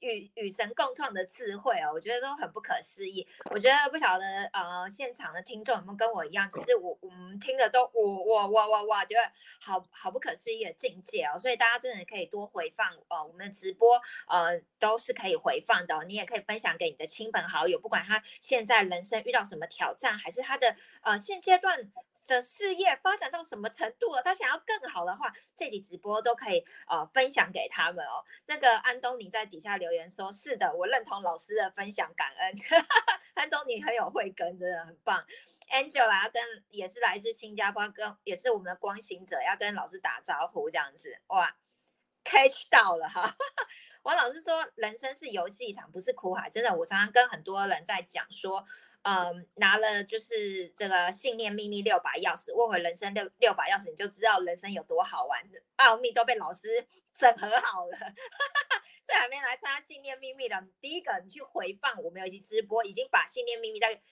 与与神共创的智慧哦，我觉得都很不可思议。我觉得不晓得呃，现场的听众有没有跟我一样，其实我我们听的都我我我我我，觉得好好不可思议的境界哦。所以大家真的可以多回放呃，我们的直播呃都是可以回放的。你也可以分享给你的亲朋好友，不管他现在人生遇到什么挑战，还是他的呃现阶段。的事业发展到什么程度了？他想要更好的话，这集直播都可以呃分享给他们哦。那个安东尼在底下留言说：“是的，我认同老师的分享，感恩。”安东尼很有慧根，真的很棒。Angela 跟也是来自新加坡，跟也是我们的光行者，要跟老师打招呼这样子哇，catch 到了哈。王老师说：“人生是游戏场，不是苦海。”真的，我常常跟很多人在讲说。嗯，拿了就是这个信念秘密六把钥匙，握回人生六六把钥匙，你就知道人生有多好玩奥秘都被老师整合好了。所以还没来参加信念秘密的，第一个你去回放，我们有一期直播，已经把信念秘密在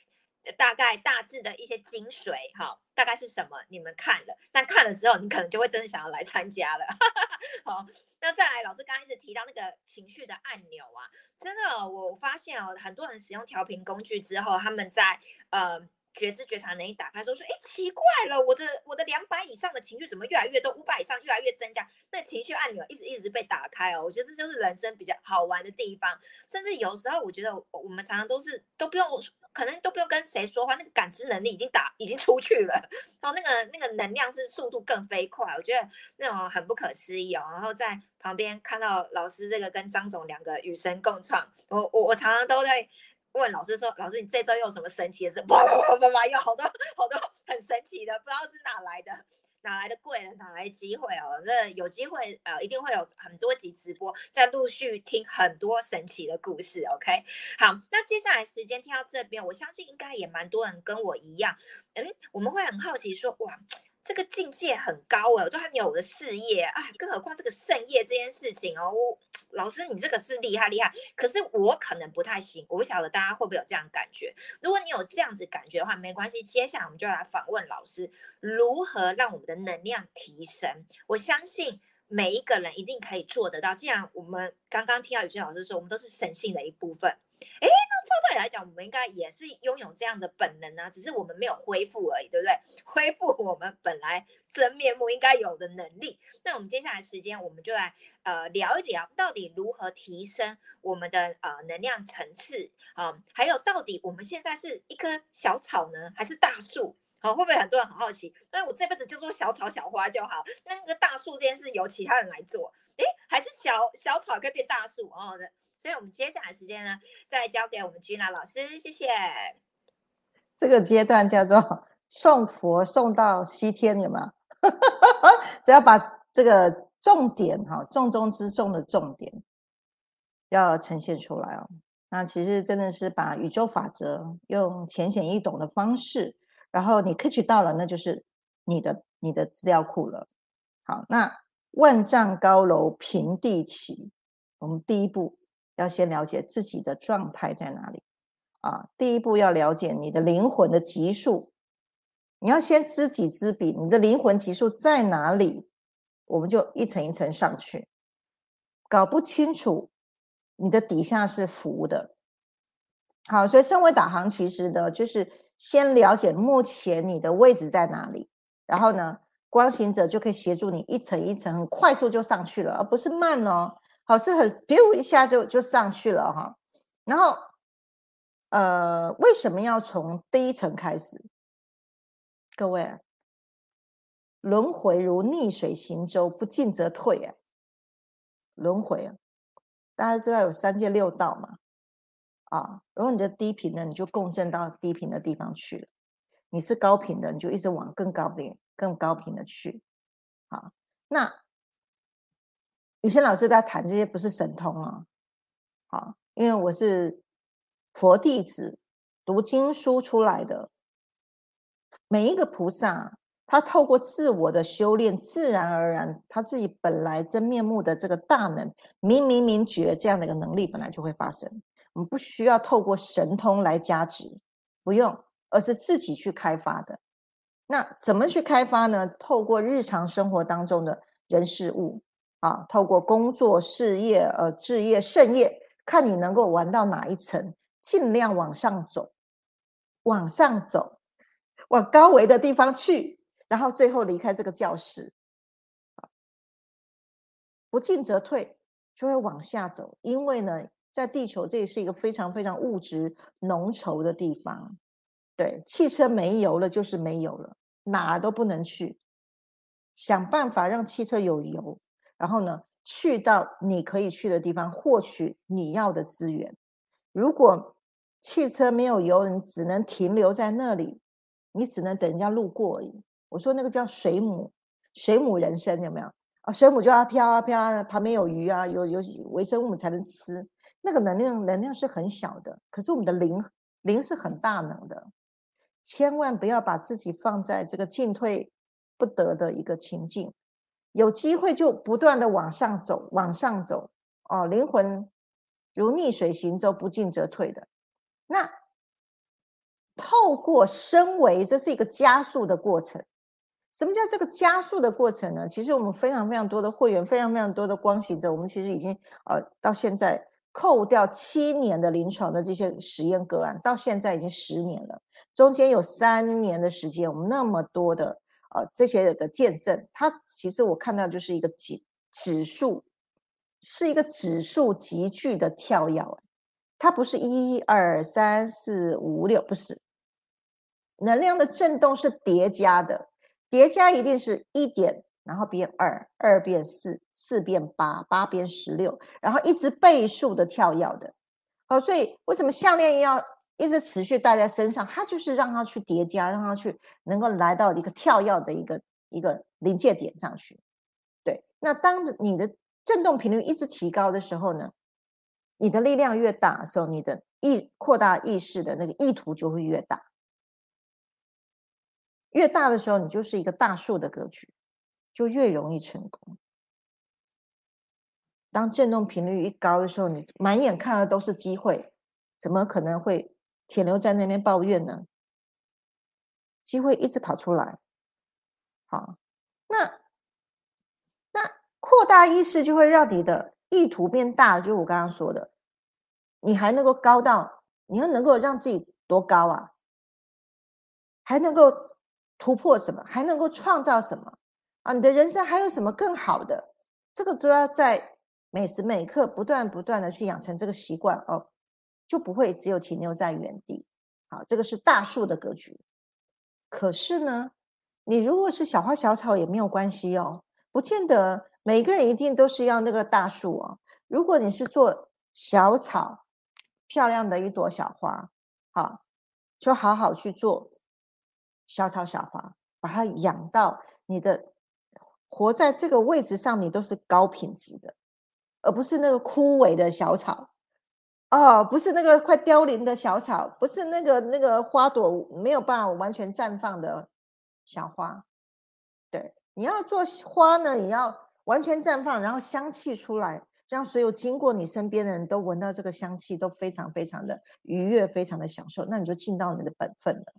大概大致的一些精髓，哈，大概是什么？你们看了，但看了之后，你可能就会真的想要来参加了。好，那再来，老师刚刚一直提到那个情绪的按钮啊，真的，我发现哦，很多人使用调频工具之后，他们在呃。觉知觉察能力打开，说说，哎，奇怪了，我的我的两百以上的情绪怎么越来越多，五百以上越来越增加，那情绪按钮一直一直被打开哦。我觉得这就是人生比较好玩的地方。甚至有时候，我觉得我们常常都是都不用，可能都不用跟谁说话，那个感知能力已经打已经出去了，然后那个那个能量是速度更飞快，我觉得那种很不可思议哦。然后在旁边看到老师这个跟张总两个与神共创，我我我常常都在。问老师说：“老师，你这周又有什么神奇的事？哇哇哇哇哇，有好多好多很神奇的，不知道是哪来的，哪来的贵人，哪来的机会哦？那有机会呃，一定会有很多集直播，在陆续听很多神奇的故事。OK，好，那接下来时间听到这边，我相信应该也蛮多人跟我一样，嗯，我们会很好奇说，哇。”这个境界很高哎，我都还没有我的事业啊，更何况这个圣业这件事情哦。老师，你这个是厉害厉害，可是我可能不太行，我不晓得大家会不会有这样感觉。如果你有这样子感觉的话，没关系，接下来我们就来访问老师，如何让我们的能量提升。我相信每一个人一定可以做得到。既然我们刚刚听到宇轩老师说，我们都是神性的一部分，哎。照道理来讲，我们应该也是拥有这样的本能啊，只是我们没有恢复而已，对不对？恢复我们本来真面目应该有的能力。那我们接下来时间，我们就来呃聊一聊，到底如何提升我们的呃能量层次啊？还有到底我们现在是一棵小草呢，还是大树？好，会不会很多人很好奇？那我这辈子就做小草小花就好，那那个大树这件事由其他人来做，诶，还是小小草可以变大树哦？所以，我们接下来时间呢，再交给我们君娜老师，谢谢。这个阶段叫做送佛送到西天，有吗？只要把这个重点哈，重中之重的重点要呈现出来哦。那其实真的是把宇宙法则用浅显易懂的方式，然后你可取到了，那就是你的你的资料库了。好，那万丈高楼平地起，我们第一步。要先了解自己的状态在哪里啊！第一步要了解你的灵魂的级数，你要先知己知彼，你的灵魂级数在哪里，我们就一层一层上去。搞不清楚，你的底下是浮的。好，所以身为导航，其实呢，就是先了解目前你的位置在哪里，然后呢，光行者就可以协助你一层一层很快速就上去了，而不是慢哦。好是很，biu 一下就就上去了哈。然后，呃，为什么要从第一层开始？各位，轮回如逆水行舟，不进则退啊。轮回啊，大家知道有三界六道嘛？啊，如果你的低频呢，你就共振到低频的地方去了；你是高频的，你就一直往更高频、更高频的去。好，那。有些老师在谈这些不是神通啊，好，因为我是佛弟子，读经书出来的。每一个菩萨，他透过自我的修炼，自然而然，他自己本来真面目的这个大能，明明明觉这样的一个能力，本来就会发生。我们不需要透过神通来加持，不用，而是自己去开发的。那怎么去开发呢？透过日常生活当中的人事物。啊，透过工作、事业、呃，置业、盛业，看你能够玩到哪一层，尽量往上走，往上走，往高维的地方去，然后最后离开这个教室。不进则退，就会往下走。因为呢，在地球这里是一个非常非常物质浓稠的地方，对，汽车没油了就是没油了，哪都不能去，想办法让汽车有油。然后呢，去到你可以去的地方，获取你要的资源。如果汽车没有油，你只能停留在那里，你只能等人家路过而已。我说那个叫水母，水母人生有没有啊？水母就要飘啊飘啊，旁边有鱼啊，有有微生物才能吃。那个能量能量是很小的，可是我们的灵灵是很大能的。千万不要把自己放在这个进退不得的一个情境。有机会就不断的往上走，往上走哦。灵魂如逆水行舟，不进则退的。那透过升维，这是一个加速的过程。什么叫这个加速的过程呢？其实我们非常非常多的会员，非常非常多的光行者，我们其实已经呃到现在扣掉七年的临床的这些实验个案，到现在已经十年了，中间有三年的时间，我们那么多的呃这些的见证，它其实我看到就是一个指指数，是一个指数急剧的跳跃，它不是一二三四五六，不是，能量的震动是叠加的。叠加一定是一点，然后变二，二变四，四变八，八变十六，然后一直倍数的跳跃的。好，所以为什么项链要一直持续戴在身上？它就是让它去叠加，让它去能够来到一个跳跃的一个一个临界点上去。对，那当你的振动频率一直提高的时候呢，你的力量越大的时候，你的意扩大意识的那个意图就会越大。越大的时候，你就是一个大树的格局，就越容易成功。当振动频率一高的时候，你满眼看的都是机会，怎么可能会停留在那边抱怨呢？机会一直跑出来。好，那那扩大意识就会让你的意图变大，就我刚刚说的，你还能够高到，你要能够让自己多高啊？还能够。突破什么，还能够创造什么啊？你的人生还有什么更好的？这个都要在每时每刻不断不断的去养成这个习惯哦，就不会只有停留在原地。好，这个是大树的格局。可是呢，你如果是小花小草也没有关系哦，不见得每个人一定都是要那个大树哦。如果你是做小草，漂亮的一朵小花，好，就好好去做。小草小花，把它养到你的活在这个位置上，你都是高品质的，而不是那个枯萎的小草哦，不是那个快凋零的小草，不是那个那个花朵没有办法完全绽放的小花。对，你要做花呢，你要完全绽放，然后香气出来，让所有经过你身边的人都闻到这个香气，都非常非常的愉悦，非常的享受，那你就尽到你的本分了。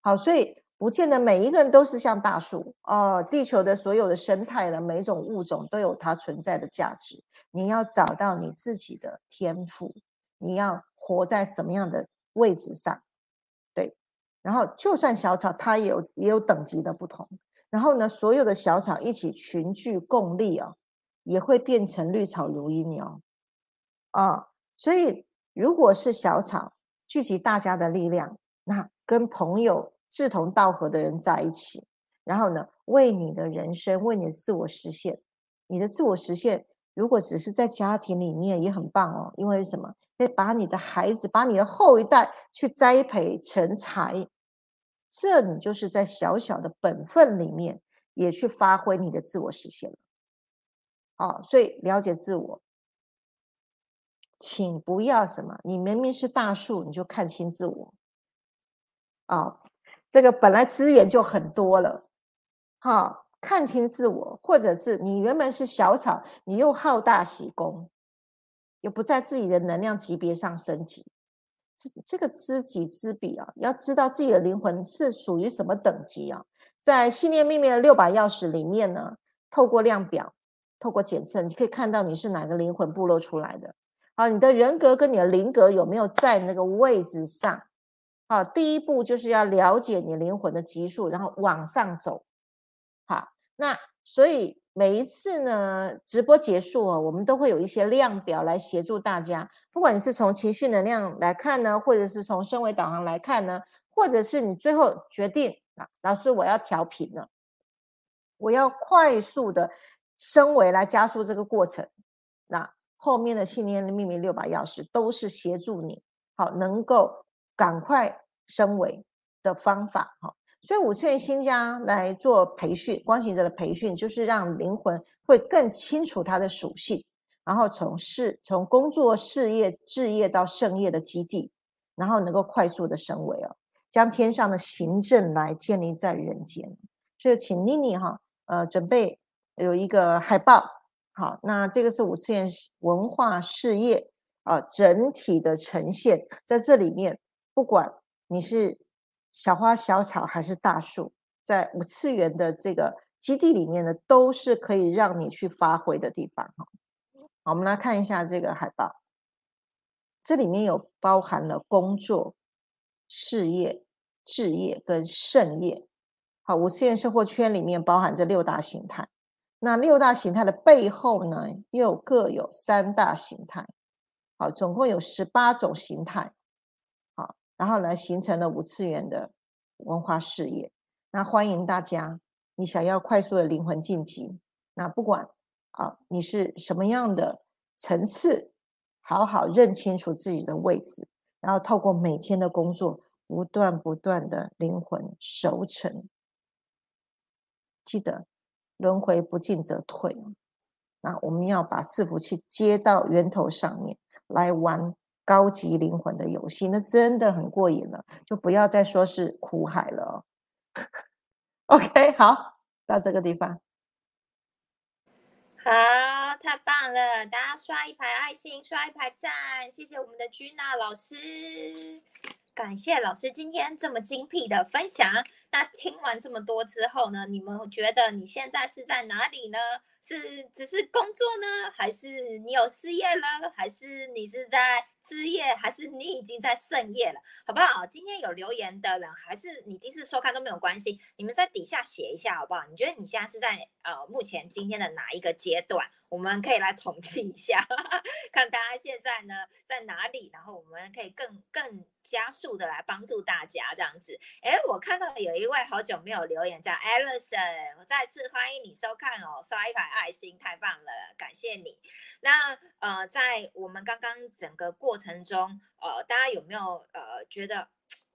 好，所以不见得每一个人都是像大树哦。地球的所有的生态的每一种物种都有它存在的价值。你要找到你自己的天赋，你要活在什么样的位置上？对，然后就算小草，它也有也有等级的不同。然后呢，所有的小草一起群聚共力啊，也会变成绿草如茵哦。啊，所以如果是小草聚集大家的力量，那跟朋友。志同道合的人在一起，然后呢，为你的人生，为你的自我实现，你的自我实现，如果只是在家庭里面也很棒哦，因为什么？可以把你的孩子，把你的后一代去栽培成才，这你就是在小小的本分里面也去发挥你的自我实现了。哦，所以了解自我，请不要什么，你明明是大树，你就看清自我，啊。这个本来资源就很多了，哈，看清自我，或者是你原本是小草，你又好大喜功，又不在自己的能量级别上升级，这这个知己知彼啊，要知道自己的灵魂是属于什么等级啊，在信念秘密的六把钥匙里面呢，透过量表，透过检测，你可以看到你是哪个灵魂部落出来的，好，你的人格跟你的灵格有没有在那个位置上？好，第一步就是要了解你灵魂的级数，然后往上走。好，那所以每一次呢，直播结束哦，我们都会有一些量表来协助大家。不管你是从情绪能量来看呢，或者是从升维导航来看呢，或者是你最后决定啊，老师我要调频了，我要快速的升维来加速这个过程。那后面的信念的秘密六把钥匙都是协助你，好能够。赶快升维的方法哈，所以五次元新家来做培训，光行者的培训就是让灵魂会更清楚它的属性，然后从事从工作、事业、置业到盛业的基地，然后能够快速的升维哦，将天上的行政来建立在人间。所以请妮妮哈，呃，准备有一个海报，好，那这个是五次元文化事业啊整体的呈现在这里面。不管你是小花小草还是大树，在五次元的这个基地里面呢，都是可以让你去发挥的地方哈。好，我们来看一下这个海报，这里面有包含了工作、事业、置业跟盛业。好，五次元生活圈里面包含这六大形态。那六大形态的背后呢，又各有三大形态。好，总共有十八种形态。然后来形成了五次元的文化事业。那欢迎大家，你想要快速的灵魂晋级，那不管啊你是什么样的层次，好好认清楚自己的位置，然后透过每天的工作，不断不断的灵魂熟成。记得。轮回不进则退，那我们要把伺服器接到源头上面来玩高级灵魂的游戏，那真的很过瘾了，就不要再说是苦海了。OK，好，到这个地方，好，太棒了，大家刷一排爱心，刷一排赞，谢谢我们的君娜老师。感谢老师今天这么精辟的分享。那听完这么多之后呢？你们觉得你现在是在哪里呢？是只是工作呢，还是你有失业了，还是你是在？置业还是你已经在盛业了，好不好？今天有留言的人，还是你第一次收看都没有关系，你们在底下写一下好不好？你觉得你现在是在呃目前今天的哪一个阶段？我们可以来统计一下，看大家现在呢在哪里，然后我们可以更更加速的来帮助大家这样子。哎，我看到有一位好久没有留言叫 Alison，我再次欢迎你收看哦，刷一排爱心，太棒了，感谢你。那呃，在我们刚刚整个过程中，呃，大家有没有呃觉得，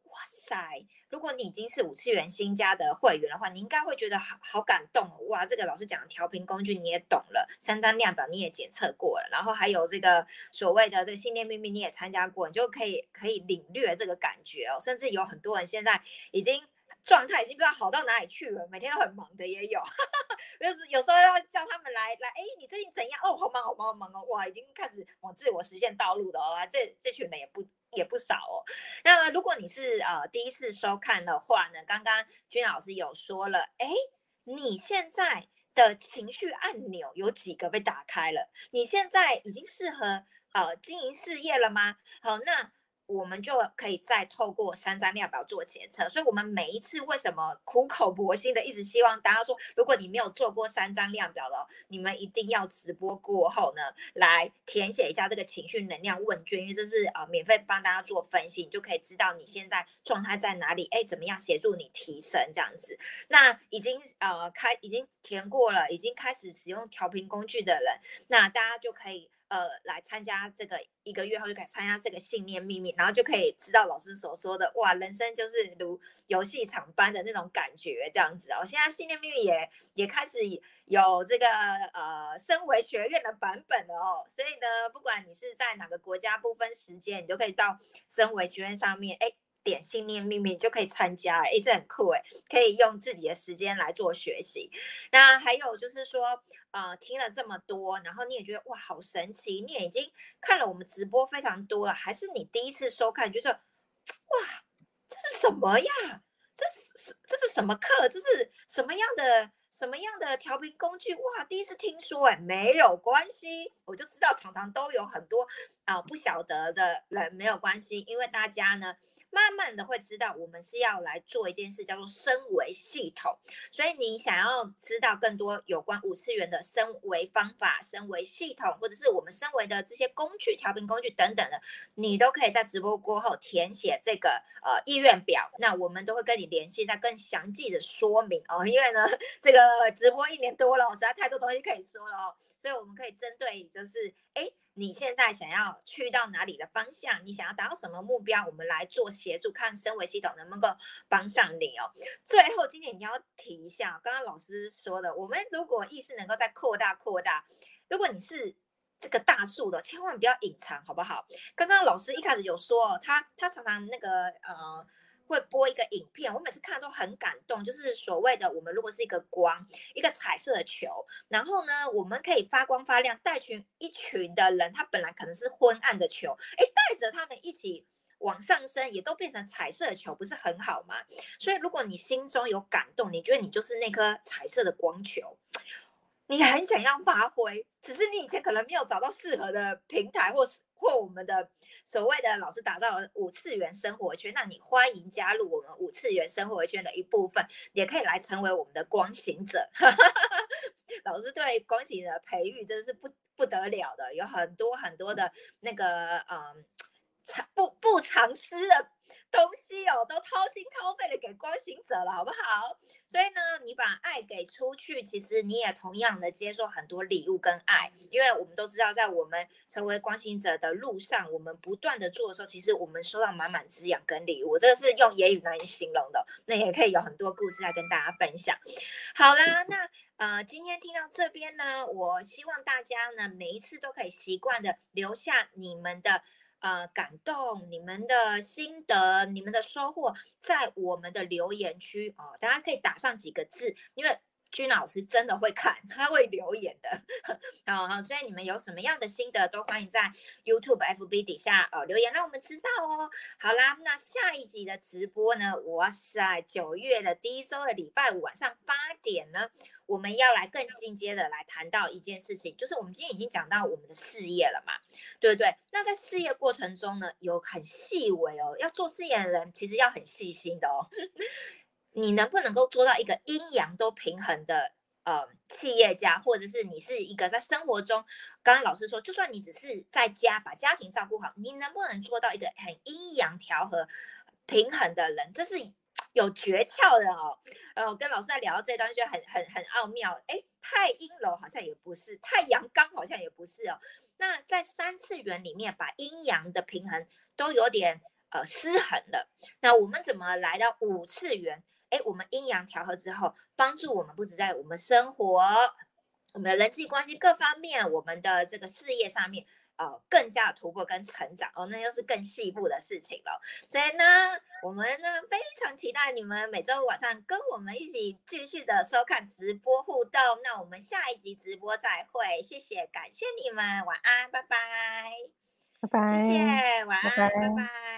哇塞，如果你已经是五次元新家的会员的话，你应该会觉得好好感动哇！这个老师讲的调频工具你也懂了，三张量表你也检测过了，然后还有这个所谓的这个信念秘密你也参加过，你就可以可以领略这个感觉哦。甚至有很多人现在已经。状态已经不知道好到哪里去了，每天都很忙的也有，就是有时候要叫他们来来，哎，你最近怎样？哦，好忙好忙好忙哦，哇，已经开始往自我实现道路的哦，这这群人也不也不少哦。那么如果你是呃第一次收看的话呢，刚刚君老师有说了，哎，你现在的情绪按钮有几个被打开了？你现在已经适合呃经营事业了吗？好，那。我们就可以再透过三张量表做检测，所以，我们每一次为什么苦口婆心的一直希望大家说，如果你没有做过三张量表的，你们一定要直播过后呢，来填写一下这个情绪能量问卷，因为这是呃免费帮大家做分析，你就可以知道你现在状态在哪里，哎，怎么样协助你提升这样子。那已经呃开已经填过了，已经开始使用调频工具的人，那大家就可以。呃，来参加这个一个月后就可以参加这个信念秘密，然后就可以知道老师所说的哇，人生就是如游戏场般的那种感觉这样子哦。现在信念秘密也也开始有这个呃升维学院的版本了哦，所以呢，不管你是在哪个国家，不分时间，你都可以到升维学院上面哎。点信念秘密就可以参加，哎，这很酷哎，可以用自己的时间来做学习。那还有就是说，呃，听了这么多，然后你也觉得哇，好神奇，你也已经看了我们直播非常多了，还是你第一次收看，觉得哇，这是什么呀？这是这是什么课？这是什么样的什么样的调频工具？哇，第一次听说哎，没有关系，我就知道常常都有很多啊不晓得的人，没有关系，因为大家呢。慢慢的会知道，我们是要来做一件事，叫做升维系统。所以你想要知道更多有关五次元的升维方法、升维系统，或者是我们升维的这些工具、调频工具等等的，你都可以在直播过后填写这个呃意愿表。那我们都会跟你联系，再更详细的说明哦。因为呢，这个直播一年多了，实在太多东西可以说了哦。所以我们可以针对，就是哎。你现在想要去到哪里的方向？你想要达到什么目标？我们来做协助，看升维系统能不能够帮上你哦。最后，今天你要提一下，刚刚老师说的，我们如果意识能够再扩大扩大，如果你是这个大树的，千万不要隐藏，好不好？刚刚老师一开始有说，他他常常那个呃。会播一个影片，我每次看都很感动。就是所谓的，我们如果是一个光，一个彩色的球，然后呢，我们可以发光发亮，带群一群的人，他本来可能是昏暗的球，哎，带着他们一起往上升，也都变成彩色的球，不是很好吗？所以如果你心中有感动，你觉得你就是那颗彩色的光球，你很想要发挥，只是你以前可能没有找到适合的平台，或是或我们的所谓的老师打造的五次元生活圈，那你欢迎加入我们五次元生活圈的一部分，也可以来成为我们的光行者。老师对光行者培育真是不不得了的，有很多很多的那个嗯。不不藏私的东西哦，都掏心掏肺的给光行者了，好不好？所以呢，你把爱给出去，其实你也同样的接受很多礼物跟爱，因为我们都知道，在我们成为光行者的路上，我们不断的做的时候，其实我们收到满满滋养跟礼物，这个是用言语难以形容的。那也可以有很多故事来跟大家分享。好啦，那呃，今天听到这边呢，我希望大家呢，每一次都可以习惯的留下你们的。呃，感动你们的心得，你们的收获，在我们的留言区哦，大家可以打上几个字，因为君老师真的会看，他会留言的。好好，所以你们有什么样的心得，都欢迎在 YouTube、FB 底下呃留言，让我们知道哦。好啦，那下一集的直播呢？哇塞，九月的第一周的礼拜五晚上八点呢。我们要来更进阶的来谈到一件事情，就是我们今天已经讲到我们的事业了嘛，对不对？那在事业过程中呢，有很细微哦，要做事业的人其实要很细心的哦。你能不能够做到一个阴阳都平衡的呃企业家，或者是你是一个在生活中，刚刚老师说，就算你只是在家把家庭照顾好，你能不能做到一个很阴阳调和平衡的人？这是。有诀窍的哦，呃，我跟老师在聊到这段，就很很很奥妙。哎，太阴柔好像也不是，太阳刚好像也不是哦。那在三次元里面，把阴阳的平衡都有点呃失衡了。那我们怎么来到五次元？哎，我们阴阳调和之后，帮助我们不止在我们生活、我们的人际关系各方面，我们的这个事业上面。哦，更加的突破跟成长哦，那又是更细部的事情了。所以呢，我们呢非常期待你们每周五晚上跟我们一起继续的收看直播互动。那我们下一集直播再会，谢谢，感谢你们，晚安，拜拜，拜拜，谢谢，晚安，拜拜。